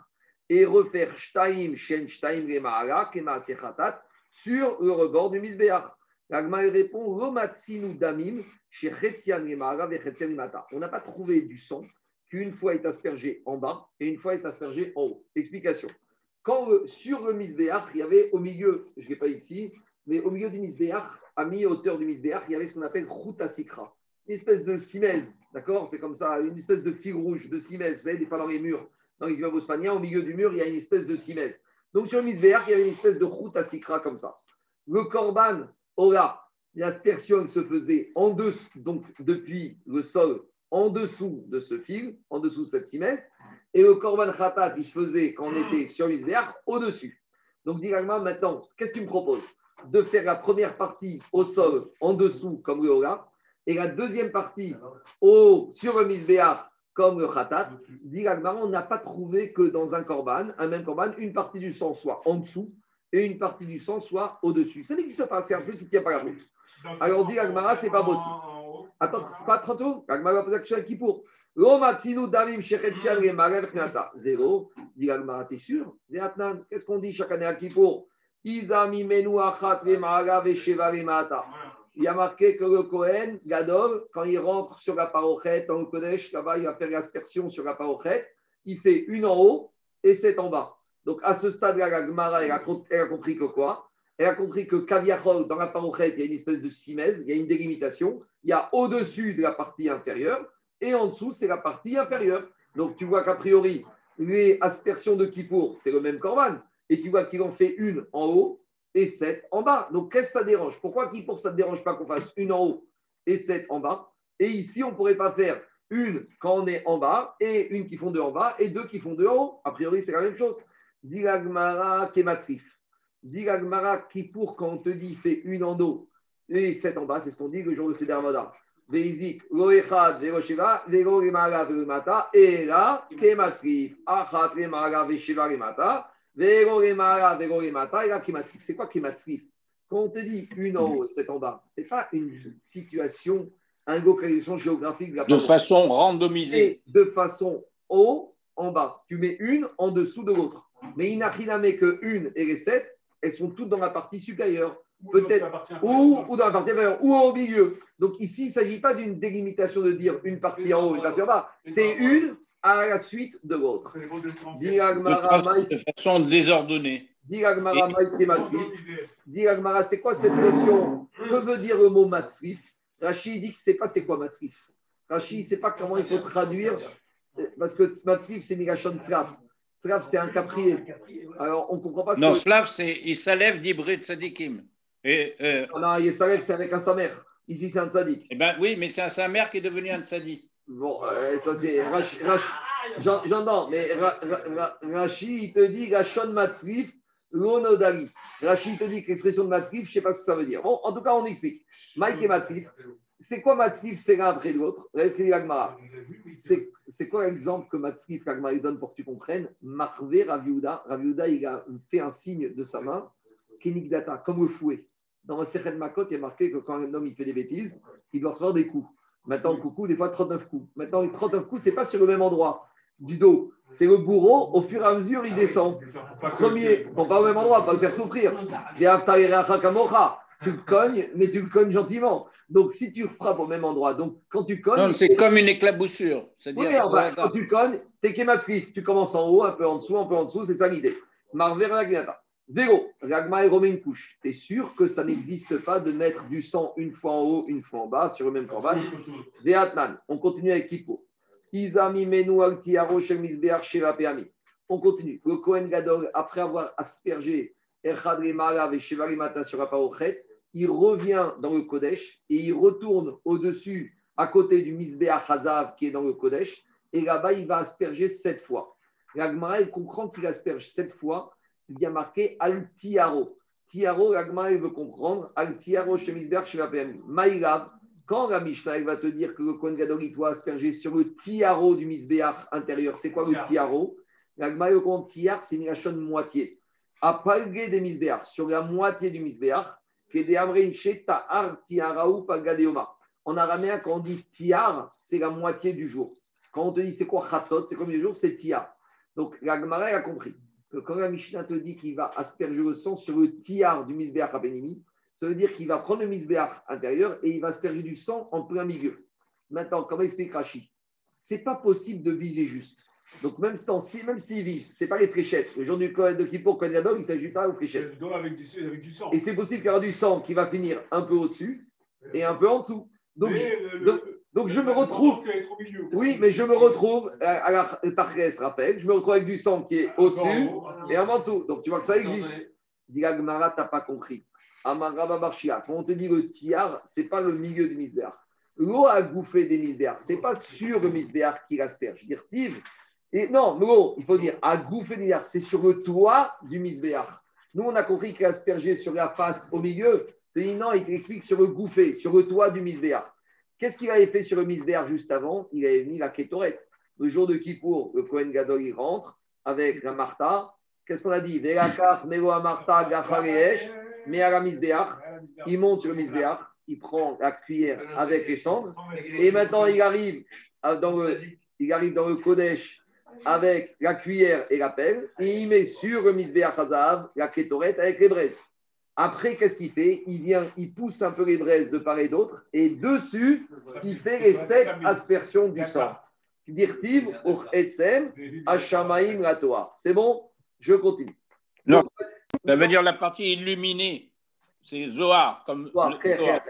et refaire Shtaim, Shen, Shtaim, Rema'ala, Kema Sechatat, sur le rebord du Misbeach. L'Agma répond Romatsinu Damim, chez. On n'a pas trouvé du sang qu'une fois est aspergé en bas et une fois est aspergé en haut. Explication. Quand le- sur le Misbeach, il y avait au milieu, je ne l'ai pas ici, mais au milieu du Misbeach, à mi-hauteur du Misbeach, il y avait ce qu'on appelle Sikra, une espèce de simèse, d'accord? C'est comme ça, une espèce de fil rouge, de simèse. Vous savez, des fois dans les murs, dans les immeubles au milieu du mur, il y a une espèce de simèse. Donc sur le il y avait une espèce de Ruta Sikra comme ça. Le Korban, Ola, l'aspersion elle se faisait en dessous, donc depuis le sol, en dessous de ce fil, en dessous de cette simèse, et le Korban Khatat, il se faisait quand on était sur le au-dessus. Donc, directement, maintenant, qu'est-ce que tu me proposes? De faire la première partie au sol, en dessous, comme le Ola, et la deuxième partie au, sur le Misbeach, comme le Khatat. Directement, on n'a pas trouvé que dans un Korban, un même Korban, une partie du sang soit en dessous et une partie du sang soit au-dessus. Ça n'existe pas, c'est un peu ce qui ne tient pas la route. Alors, dit Agmara, c'est pas possible. Attends, pas 30 secondes. Agmara va poser la question à gemarev knata. Zéro. Dit Agmara, t'es sûr? Qu'est-ce qu'on dit chaque année à Kippour? Izami menu achat vesheva vemata. Il y a marqué que le Kohen, Gadol, quand il rentre sur la parochet, dans le Kodesh, là-bas, il va faire l'aspersion sur la parochet, il fait une en haut et sept en bas. Donc à ce stade-là, la Gemara, elle a, compris que quoi? Elle a compris que Kaviachol, dans la parochet, il y a une espèce de simèse, il y a une délimitation. Il y a au-dessus de la partie inférieure et en dessous, c'est la partie inférieure. Donc tu vois qu'a priori, les aspersions de Kippour, c'est le même Korban. Et tu vois qu'il en fait une en haut et sept en bas. Donc qu'est-ce que ça dérange? Pourquoi Kippour, ça ne dérange pas qu'on fasse une en haut et sept en bas? Et ici, on ne pourrait pas faire une quand on est en bas et une qui font deux en bas et deux qui font deux en haut. A priori, c'est la même chose. Dilagmara Kematrif. Dilagmara Kippour, quand on te dit fait une en haut et sept en bas, c'est ce qu'on dit le jour de Seder Moda. Veizik, lo echad, velo sheva, velo remara, velo mata, et là, kematrif, achat, remara, vesheva, remata, C'est quoi kematrif Quand on te dit une en haut sept en bas, c'est pas une situation, une localisation géographique de la De façon randomisée. Et de façon haut en bas. Tu mets une en dessous de l'autre. Mais inachiname que une et les sept, elles sont toutes dans la partie supérieure. Peut-être ou, ou dans la partie inférieure, ou au milieu. Donc ici, il ne s'agit pas d'une délimitation de dire une partie en haut et une partie en bas. C'est une à la suite de l'autre. De façon, désordonnée. dis Agmara, Agmara, c'est quoi cette notion Que veut dire le mot Matsif Rachid dit que c'est pas c'est quoi Matsif. Rachid ne sait pas comment il faut traduire, parce que Matsif, c'est Migashon Tzraf. Tzraf, c'est un caprier. Alors, on ne comprend pas ce Non, que. Slav, c'est il s'élève d'Ibrid Sadikim. Et, euh, Non, Yesaref, c'est avec un samer. Ici, c'est un tzaddik. eh ben, oui, mais c'est un sa mère qui est devenu un tzadi. Bon, euh, ça c'est. Rach- Rach- j'en- J'entends, mais Ra- Ra- Ra- Rachi, il te dit Rachon Matzrif, l'onodari. Rachi, il te dit que l'expression de Matzrif, je ne sais pas ce que ça veut dire. Bon, en tout cas, on explique. Mike et Matzrif. C'est quoi Matzrif C'est l'un après l'autre? C'est quoi l'exemple que Matzrif, l'Agmara donne pour que tu comprennes? Marvé Raviuda. Raviuda, il a fait un signe de sa main, Kenikdata, comme le fouet. Dans le Sechet Makot, il y a marqué que quand un homme il fait des bêtises, il doit recevoir des coups. Maintenant, coucou, des fois 39 coups. Maintenant, les 39 coups, ce n'est pas sur le même endroit du dos. C'est le bourreau, au fur et à mesure, il descend. Premier, bon, pas au même endroit, pas le faire souffrir. Tu le cognes, mais tu le cognes gentiment. Donc, si tu frappes au même endroit, donc quand tu cognes. Non, c'est comme une éclaboussure. C'est-à-dire, Oui, enfin, quand tu cognes, t'es kématsrif. Tu commences en haut, un peu en dessous, un peu en dessous, c'est ça l'idée. Marver Vélo, Ragma et remet une couche. Tu es sûr que ça n'existe pas de mettre du sang une fois en haut, une fois en bas sur le même corban Veatnan, on continue avec Kippo. Izami menu al tiaro shel misbeach sheva peami. On continue. Le Kohen Gadol, après avoir aspergé Echad Remala et Sheva Remata sur la parochet, il revient dans le Kodesh et il retourne au-dessus, à côté du misbeach Hazav qui est dans le Kodesh. Et là-bas, il va asperger sept fois. Il comprend qu'il asperge sept fois. Il y a marqué al tiaro. L'Agmara, il veut comprendre. Al tiaro shel misbeach sheva peami. Maïlav, quand la Mishnah va te dire que le Kohen Gadol il doit asperger sur le tiaro du misbéach intérieur, c'est quoi le Tiar. tiaro? La Gemara, le compte tiar, c'est Mirachon moitié. À palgué des misbéach, sur la moitié du misbéach, que des amrin ta'ar tiaraou palgadeoma. En araméen, quand on dit tiar, c'est la moitié du jour. Quand on te dit c'est quoi chatzot, c'est combien de jours, c'est tiar. Donc la Gemara, elle a compris que quand la Mishnah te dit qu'il va asperger le sang sur le tiar du misbéach à Benimi, ça veut dire qu'il va prendre le misbéach intérieur et il va asperger du sang en plein milieu. Maintenant, comment explique Rachid? C'est pas possible de viser juste. Donc même si, même s'il vise, c'est pas les fléchettes. Le jour du Kohen de Kippour, Kohen Gadol, il ne s'agit pas aux fléchettes. Avec du, avec du sang. Et c'est possible qu'il y aura du sang qui va finir un peu au-dessus et un peu en dessous. Donc, Mais je, le- donc, le- donc je me retrouve. Oui, mais je me retrouve, à à la Tarkès rappelle, je me retrouve avec du sang qui est au-dessus et en dessous. Donc tu vois que ça existe. Dit Agmara, t'as pas compris. Barshia, quand on te dit le tiar, c'est pas le milieu du misbéar. L'eau a gouffé des misbéar, c'est pas sur le misbéar qu'il asperge. Dire tive. Et non, l'eau, il faut dire a gouffé des misbéar, c'est sur le toit du misbéar. Nous, on a compris qu'il aspergé sur la face au milieu. Tu dis non, il t'explique sur le gouffé, sur le toit du misbéar. Qu'est-ce qu'il avait fait sur le misbéar juste avant? Il avait mis la kétorette. Le jour de Kippour, le Kohen Gadol, il rentre avec la Martha. Qu'est-ce qu'on a dit? Il monte sur le misbéach, il prend la cuillère avec les cendres, et maintenant il arrive à- dans le, il arrive dans le Kodesh avec la cuillère et la pelle, et il met sur le misbéach Hazav la kétorette avec les braises. Après, qu'est-ce qu'il fait? Il vient, il pousse un peu les braises de part et d'autre, et dessus, il fait les sept aspersions du sang. Dirtiv, Hashamaim, la Torah. C'est bon? Je continue. Non. Ça veut dire la partie illuminée. C'est Zohar. Comme le Zohar.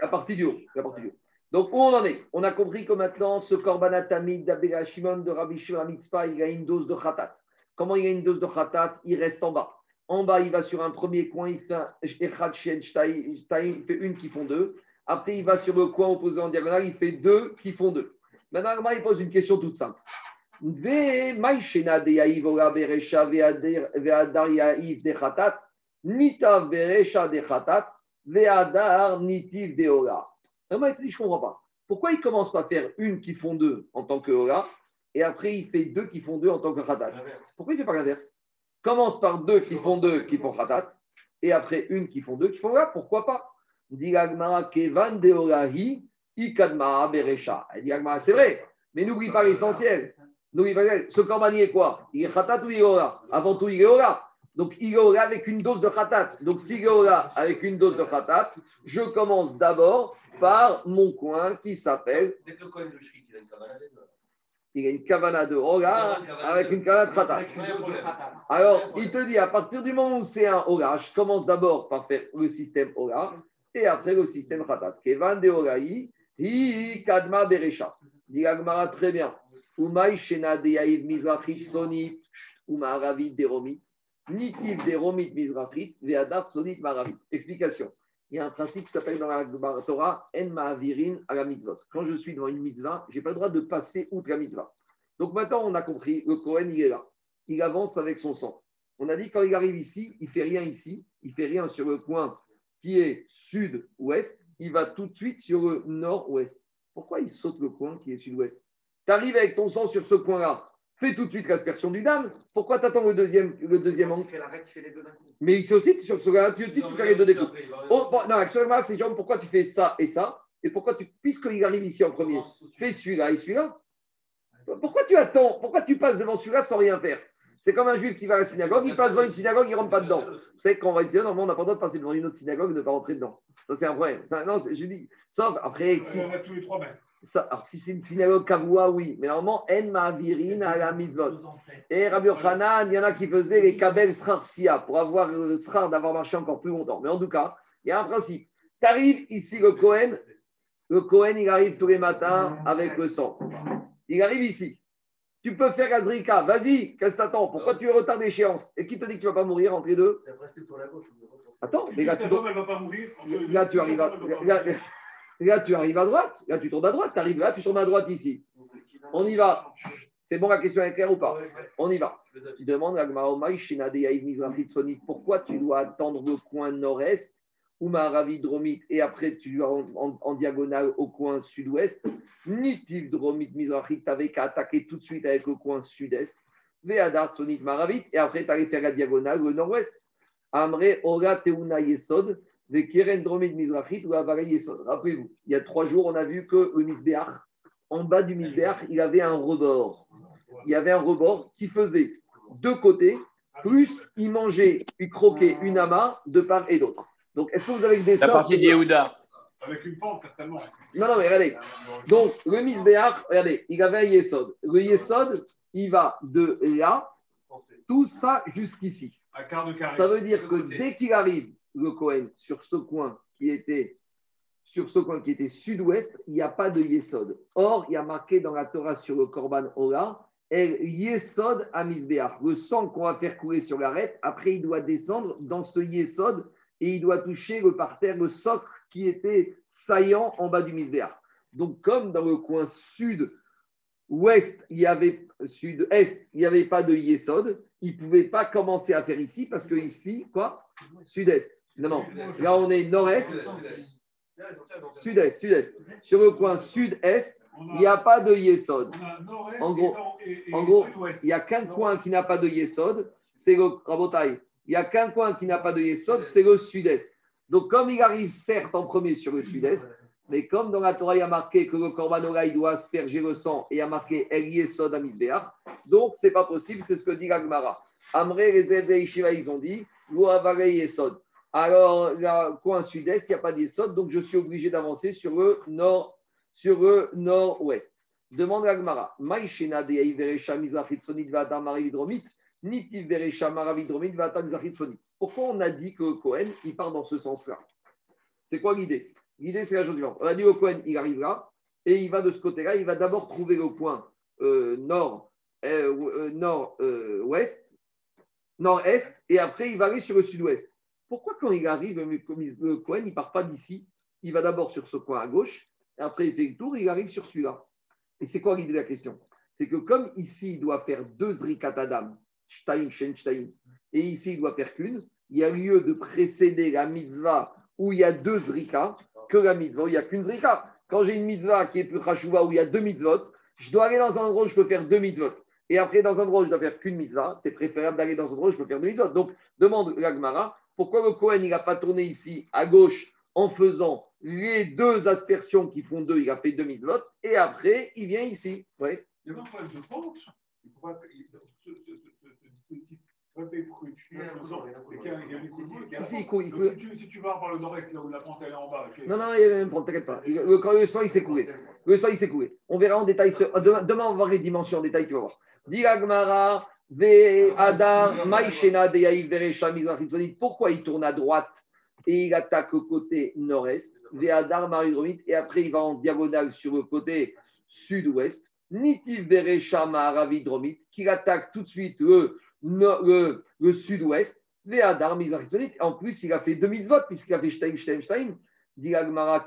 la partie du haut. La partie du haut. Donc, où on en est? On a compris que maintenant, ce Korbanat d'Abela Shimon de Rabbi Shimon il a une dose de khatat. Comment il a une dose de khatat? Il reste en bas. En bas, il va sur un premier coin, il fait il une qui font deux. Après, il va sur le coin opposé en diagonale, il fait deux qui font deux. Maintenant, il pose une question toute simple. Nita de khatat, ve'adar nitiv de il dit, je ne comprends pas. Pourquoi il ne commence pas à faire une qui font deux en tant que ora, et après il fait deux qui font deux en tant que khatat Pourquoi il ne fait pas l'inverse? Commence par deux qui font deux qui font khatat, et après une qui font deux qui font ora. Pourquoi pas? Dit kevan ikadma. Elle dit c'est vrai, mais n'oublie pas l'essentiel. N'oublie pas, ce corban, il est quoi? Il est khatat ou il est ora? Avant tout, il est ora. Donc, il est ora avec une dose de khatat. Donc, s'il est ora avec une dose de khatat, je commence d'abord par mon coin qui s'appelle, Dès que le Cohen de Shrit, il a une cabane il a une kavana de ora avec une kavana de khatat. Alors, il te dit, à partir du moment où c'est un ora, je commence d'abord par faire le système ora et après le système khatat. Kevan de oraï, hi kadma beresha. Dit Agmara, très bien. Umay shena de yaïv mizrachit sonit, umaravid de romit, nitiv de romit mizrachit, veadat sonit maravit. Explication. Il y a un principe qui s'appelle dans la Torah En Ma'avirin à la mitzvot. Quand je suis devant une mitzvah, je n'ai pas le droit de passer outre la mitzvah. Donc maintenant, on a compris, le Kohen, il est là. Il avance avec son sang. On a dit quand il arrive ici, il fait rien ici, il fait rien sur le coin qui est sud-ouest, il va tout de suite sur le nord-ouest. Pourquoi il saute le coin qui est sud-ouest? Tu arrives avec ton sang sur ce coin-là, fais tout de suite l'aspersion du dame. Pourquoi tu attends le deuxième, le deuxième angle d'un. Mais ici aussi, sur ce coin-là, tu, tu, tu fais les deux des coups. Oh, bon, non, actuellement, c'est genre pourquoi tu fais ça et ça Et pourquoi tu, puisqu'il arrive ici en premier, fais celui-là et celui-là Pourquoi tu attends Pourquoi tu passes devant celui-là sans rien faire? C'est comme un juif qui va à la synagogue, il passe devant une synagogue, il ne rentre pas dedans. Vous savez, quand on va être synagogue, normalement, on n'a pas le droit de passer devant une autre synagogue et de ne pas rentrer dedans. Ça, c'est un problème. Ça, non, c'est- je dis, sauf après, si, On va tous les trois mètres. Ça, alors, si c'est une synagogue kavoua, oui. Mais normalement, en ma'avirin à la mitzvot. Et Rabbi Yochanan, il y en a qui faisaient les kabel srar psia pour avoir le srar d'avoir marché encore plus longtemps. Mais en tout cas, il y a un principe. Tu arrives ici, le Cohen, le Cohen, il arrive tous les matins avec le sang. Il arrive ici. Tu peux faire Azrika, vas-y, qu'est-ce que t'attends? Pourquoi tu es retard d'échéance? Et qui te dit que tu ne vas pas mourir entre les deux? Attends, mais là, tu, là, tu arrives à, là, là, tu arrives à droite, là, tu tournes à droite, tu arrives là, tu tournes à droite ici. On y va. C'est bon, la question est claire ou pas On y va. Il demande à pourquoi tu dois attendre le coin nord-est ou Maharavi Dromit et après tu vas en, en- en diagonale au coin sud-ouest? Nitiv Dromit Mizrachit, tu n'avais qu'à attaquer tout de suite avec le coin sud-est? Veadar Sonit Maravit et après tu allais faire la diagonale au nord-ouest. Amre Ora Teuna Yesod, Vekeren Dromit Mizrachit ou Avare Yesod. Rappelez-vous, il y a trois jours, on a vu que le Misbéach, en bas du Misbéach, il avait un rebord il y avait un rebord qui faisait deux côtés, plus il mangeait, il croquait une amas de part et d'autre. Donc, est-ce que vous avez des La sortes partie de- d'Yehuda. Avec une pente, certainement. Non, non, mais regardez. Donc, le Misbéach, regardez, il avait un Yesod. Le Yesod, il va de là, tout ça jusqu'ici. Un quart de carré. Ça veut dire que dès qu'il arrive, le Cohen, sur ce coin qui était sur ce coin qui était sud-ouest, il n'y a pas de Yesod. Or, il y a marqué dans la Torah sur le Korban Ola, El Yesod à. Le sang qu'on va faire couler sur l'arête, après il doit descendre dans ce Yesod et il doit toucher le parterre, le socle qui était saillant en bas du Misbéach. Donc, comme dans le coin sud-ouest, il y avait sud-est, il n'y avait pas de Yesod, il ne pouvait pas commencer à faire ici parce que ici, quoi? Sud-est. Non, non. Là, on est nord-est, sud-est, sud-est. Sur le coin sud-est, il n'y a pas de Yesod. En gros- En il n'y a qu'un coin qui n'a pas de Yesod, c'est le Rabotai. Il n'y a qu'un coin qui n'a pas de Yesod, c'est le sud-est. Donc, comme il arrive certes en premier sur le sud-est, mais comme dans la Torah, il y a marqué que le Korban il doit asperger le sang et il y a marqué El Yesod à Misbéach, donc c'est pas possible, c'est ce que dit l'Agmara. Amré, les d'Ishiva, ils ont dit Yesod. Alors, le coin sud-est, il n'y a pas de Yesod, donc je suis obligé d'avancer sur le nord, sur le nord-ouest. Demande Vadam Maravidromit, Nitiv Maravidromit. Pourquoi on a dit que Cohen, il part dans ce sens-là? C'est quoi l'idée? L'idée, c'est la chose suivante. On a dit au Cohen, il arrive là, et il va de ce côté-là, il va d'abord trouver le point euh, nord, euh, euh, et après il va aller sur le sud-ouest. Pourquoi quand il arrive, le, Cohen, il ne part pas d'ici, il va d'abord sur ce coin à gauche, et après il fait le tour, il arrive sur celui-là. Et c'est quoi l'idée de la question? C'est que comme ici, il doit faire deux zrikat adam, shtaim, shen, shtaim, et ici, il doit faire qu'une, il y a lieu de précéder la mitzvah où il y a deux zrikas que la mitzvah où il n'y a qu'une zrika. Quand j'ai une mitzvah qui est plus chachouva où il y a deux mitzvot, je dois aller dans un endroit où je peux faire deux mitzvot. Et après, dans un endroit où je dois faire qu'une mitzvah, c'est préférable d'aller dans un endroit où je peux faire deux mitzvot. Donc, demande l'Agmara, pourquoi le Kohen, il n'a pas tourné ici à gauche en faisant les deux aspersions qui font deux, il a fait deux mitzvot, et après, il vient ici. Pente. Il y a Si, si, tu, si tu vas par le nord-est, là où la pente elle est en bas. Non, non, il y a même pas, t'inquiète pas. Il- Le, le sang, il s'est coulé. Le sang, il s'est coulé. On verra en détail. ce- Demain, demain, on va voir les dimensions en détail, tu vas voir. Pourquoi il tourne à droite et il attaque le côté nord-est? Et après il va en diagonale sur le côté sud-ouest. Nitiv, Veresha, Maharavidromit, qu'il attaque tout de suite le, le, le sud-ouest. En plus, il a fait deux mitzvot puisqu'il a fait Shtaim, Shtaim, Shtaim. Dit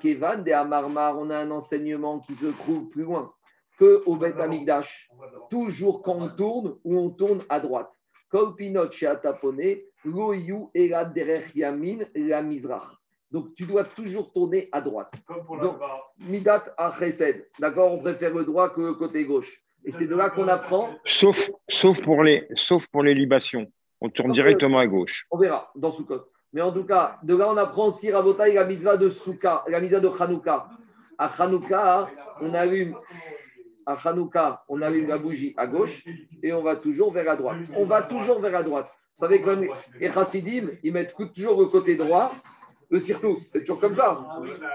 Kevan, de Amarmar, on a un enseignement qui se trouve plus loin que au Bet Amigdash. Toujours quand on tourne ou on tourne à droite. Kol Pinot Sheatapone, Loyu Elad Derech Yamin La Mizrach. Donc tu dois toujours tourner à droite. Comme pour Donc, la Midat Achesed. D'accord On préfère le droit que le côté gauche. Et c'est de là qu'on apprend, Sauf, sauf, pour les, sauf pour les libations. On tourne directement à gauche. on verra dans Soukot. Mais en tout cas, de là on apprend aussi Rabotai la mitzvah de Souka, la mitzvah de Hanouka. À Hanouka, on allume à Hanouka, on allume la bougie à gauche et on va toujours vers la droite. On va toujours vers la droite. Vous savez que les chassidim, ils mettent toujours le côté droit, le surtout. C'est toujours comme ça.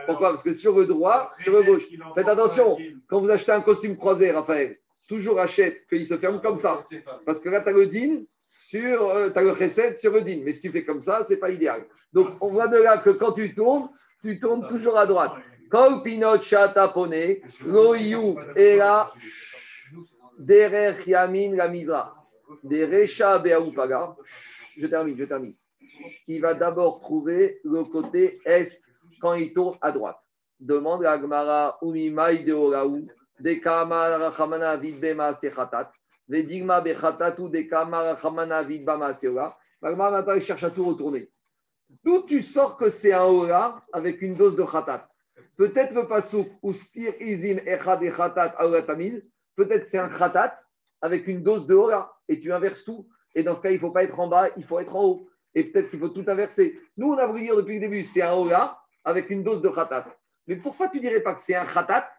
Pourquoi? Parce que sur le droit, sur le gauche. Faites attention, quand vous achetez un costume croisé, Raphaël, toujours achète qu'il se ferme comme ça. Parce que là, tu as le din sur, euh, t'as le chesed sur le din. Mais si tu fais comme ça, c'est pas idéal. Donc, on voit de là que quand tu tournes, tu tournes toujours à droite. Kol pinot shatapone, lo yu era derech yamin la misra. Derecha be'aupaga. Je termine, je termine. Il va d'abord trouver le côté est quand il tourne à droite. Demande à Agmara, Umimai de Oraou, de Kamarachamana vidbema sechatat, Vedigma bechatatu de Kamarachamana vidbama seola. Agmara maintenant il cherche à tout retourner. D'où tu sors que c'est un Ola avec une dose de khatat Peut-être le pasouk ou sir izim echad aoratamil, peut-être c'est un khatat avec une dose de Ola et tu inverses tout. Et dans ce cas, il ne faut pas être en bas, il faut être en haut. Et peut-être qu'il faut tout inverser. Nous, on a voulu dire depuis le début, c'est un Ola avec une dose de khatat. Mais pourquoi tu dirais pas que c'est un khatat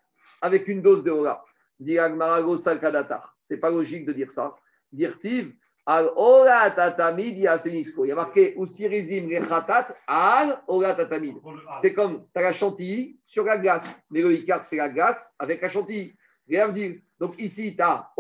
avec une dose de Ola Dit Salkadatar. C'est pas logique de dire ça. Dire al Ola tatamid yasenisko. Il y a marqué Usirizim le khatat al Ola tatamid. C'est comme tu as la chantilly sur la glace. Mais le Icar, c'est la glace avec la chantilly. Donc ici, tu as.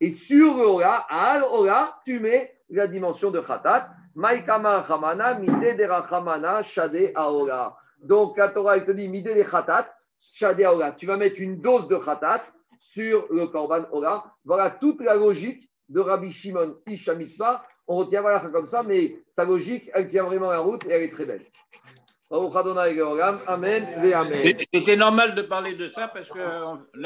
Et sur le Ola, al Ola, tu mets la dimension de khatat. Maïkama Ramana, Mide de Rachamana, Shade Aola. Donc la Torah, elle te dit Mide de Khatat, Shade. Tu vas mettre une dose de khatat sur le Korban Ola. Voilà toute la logique de Rabbi Shimon Isha Mitzvah. On retient voilà comme ça, mais sa logique, elle tient vraiment la route et elle est très belle. Amen. Amen. C'était normal de parler de ça parce que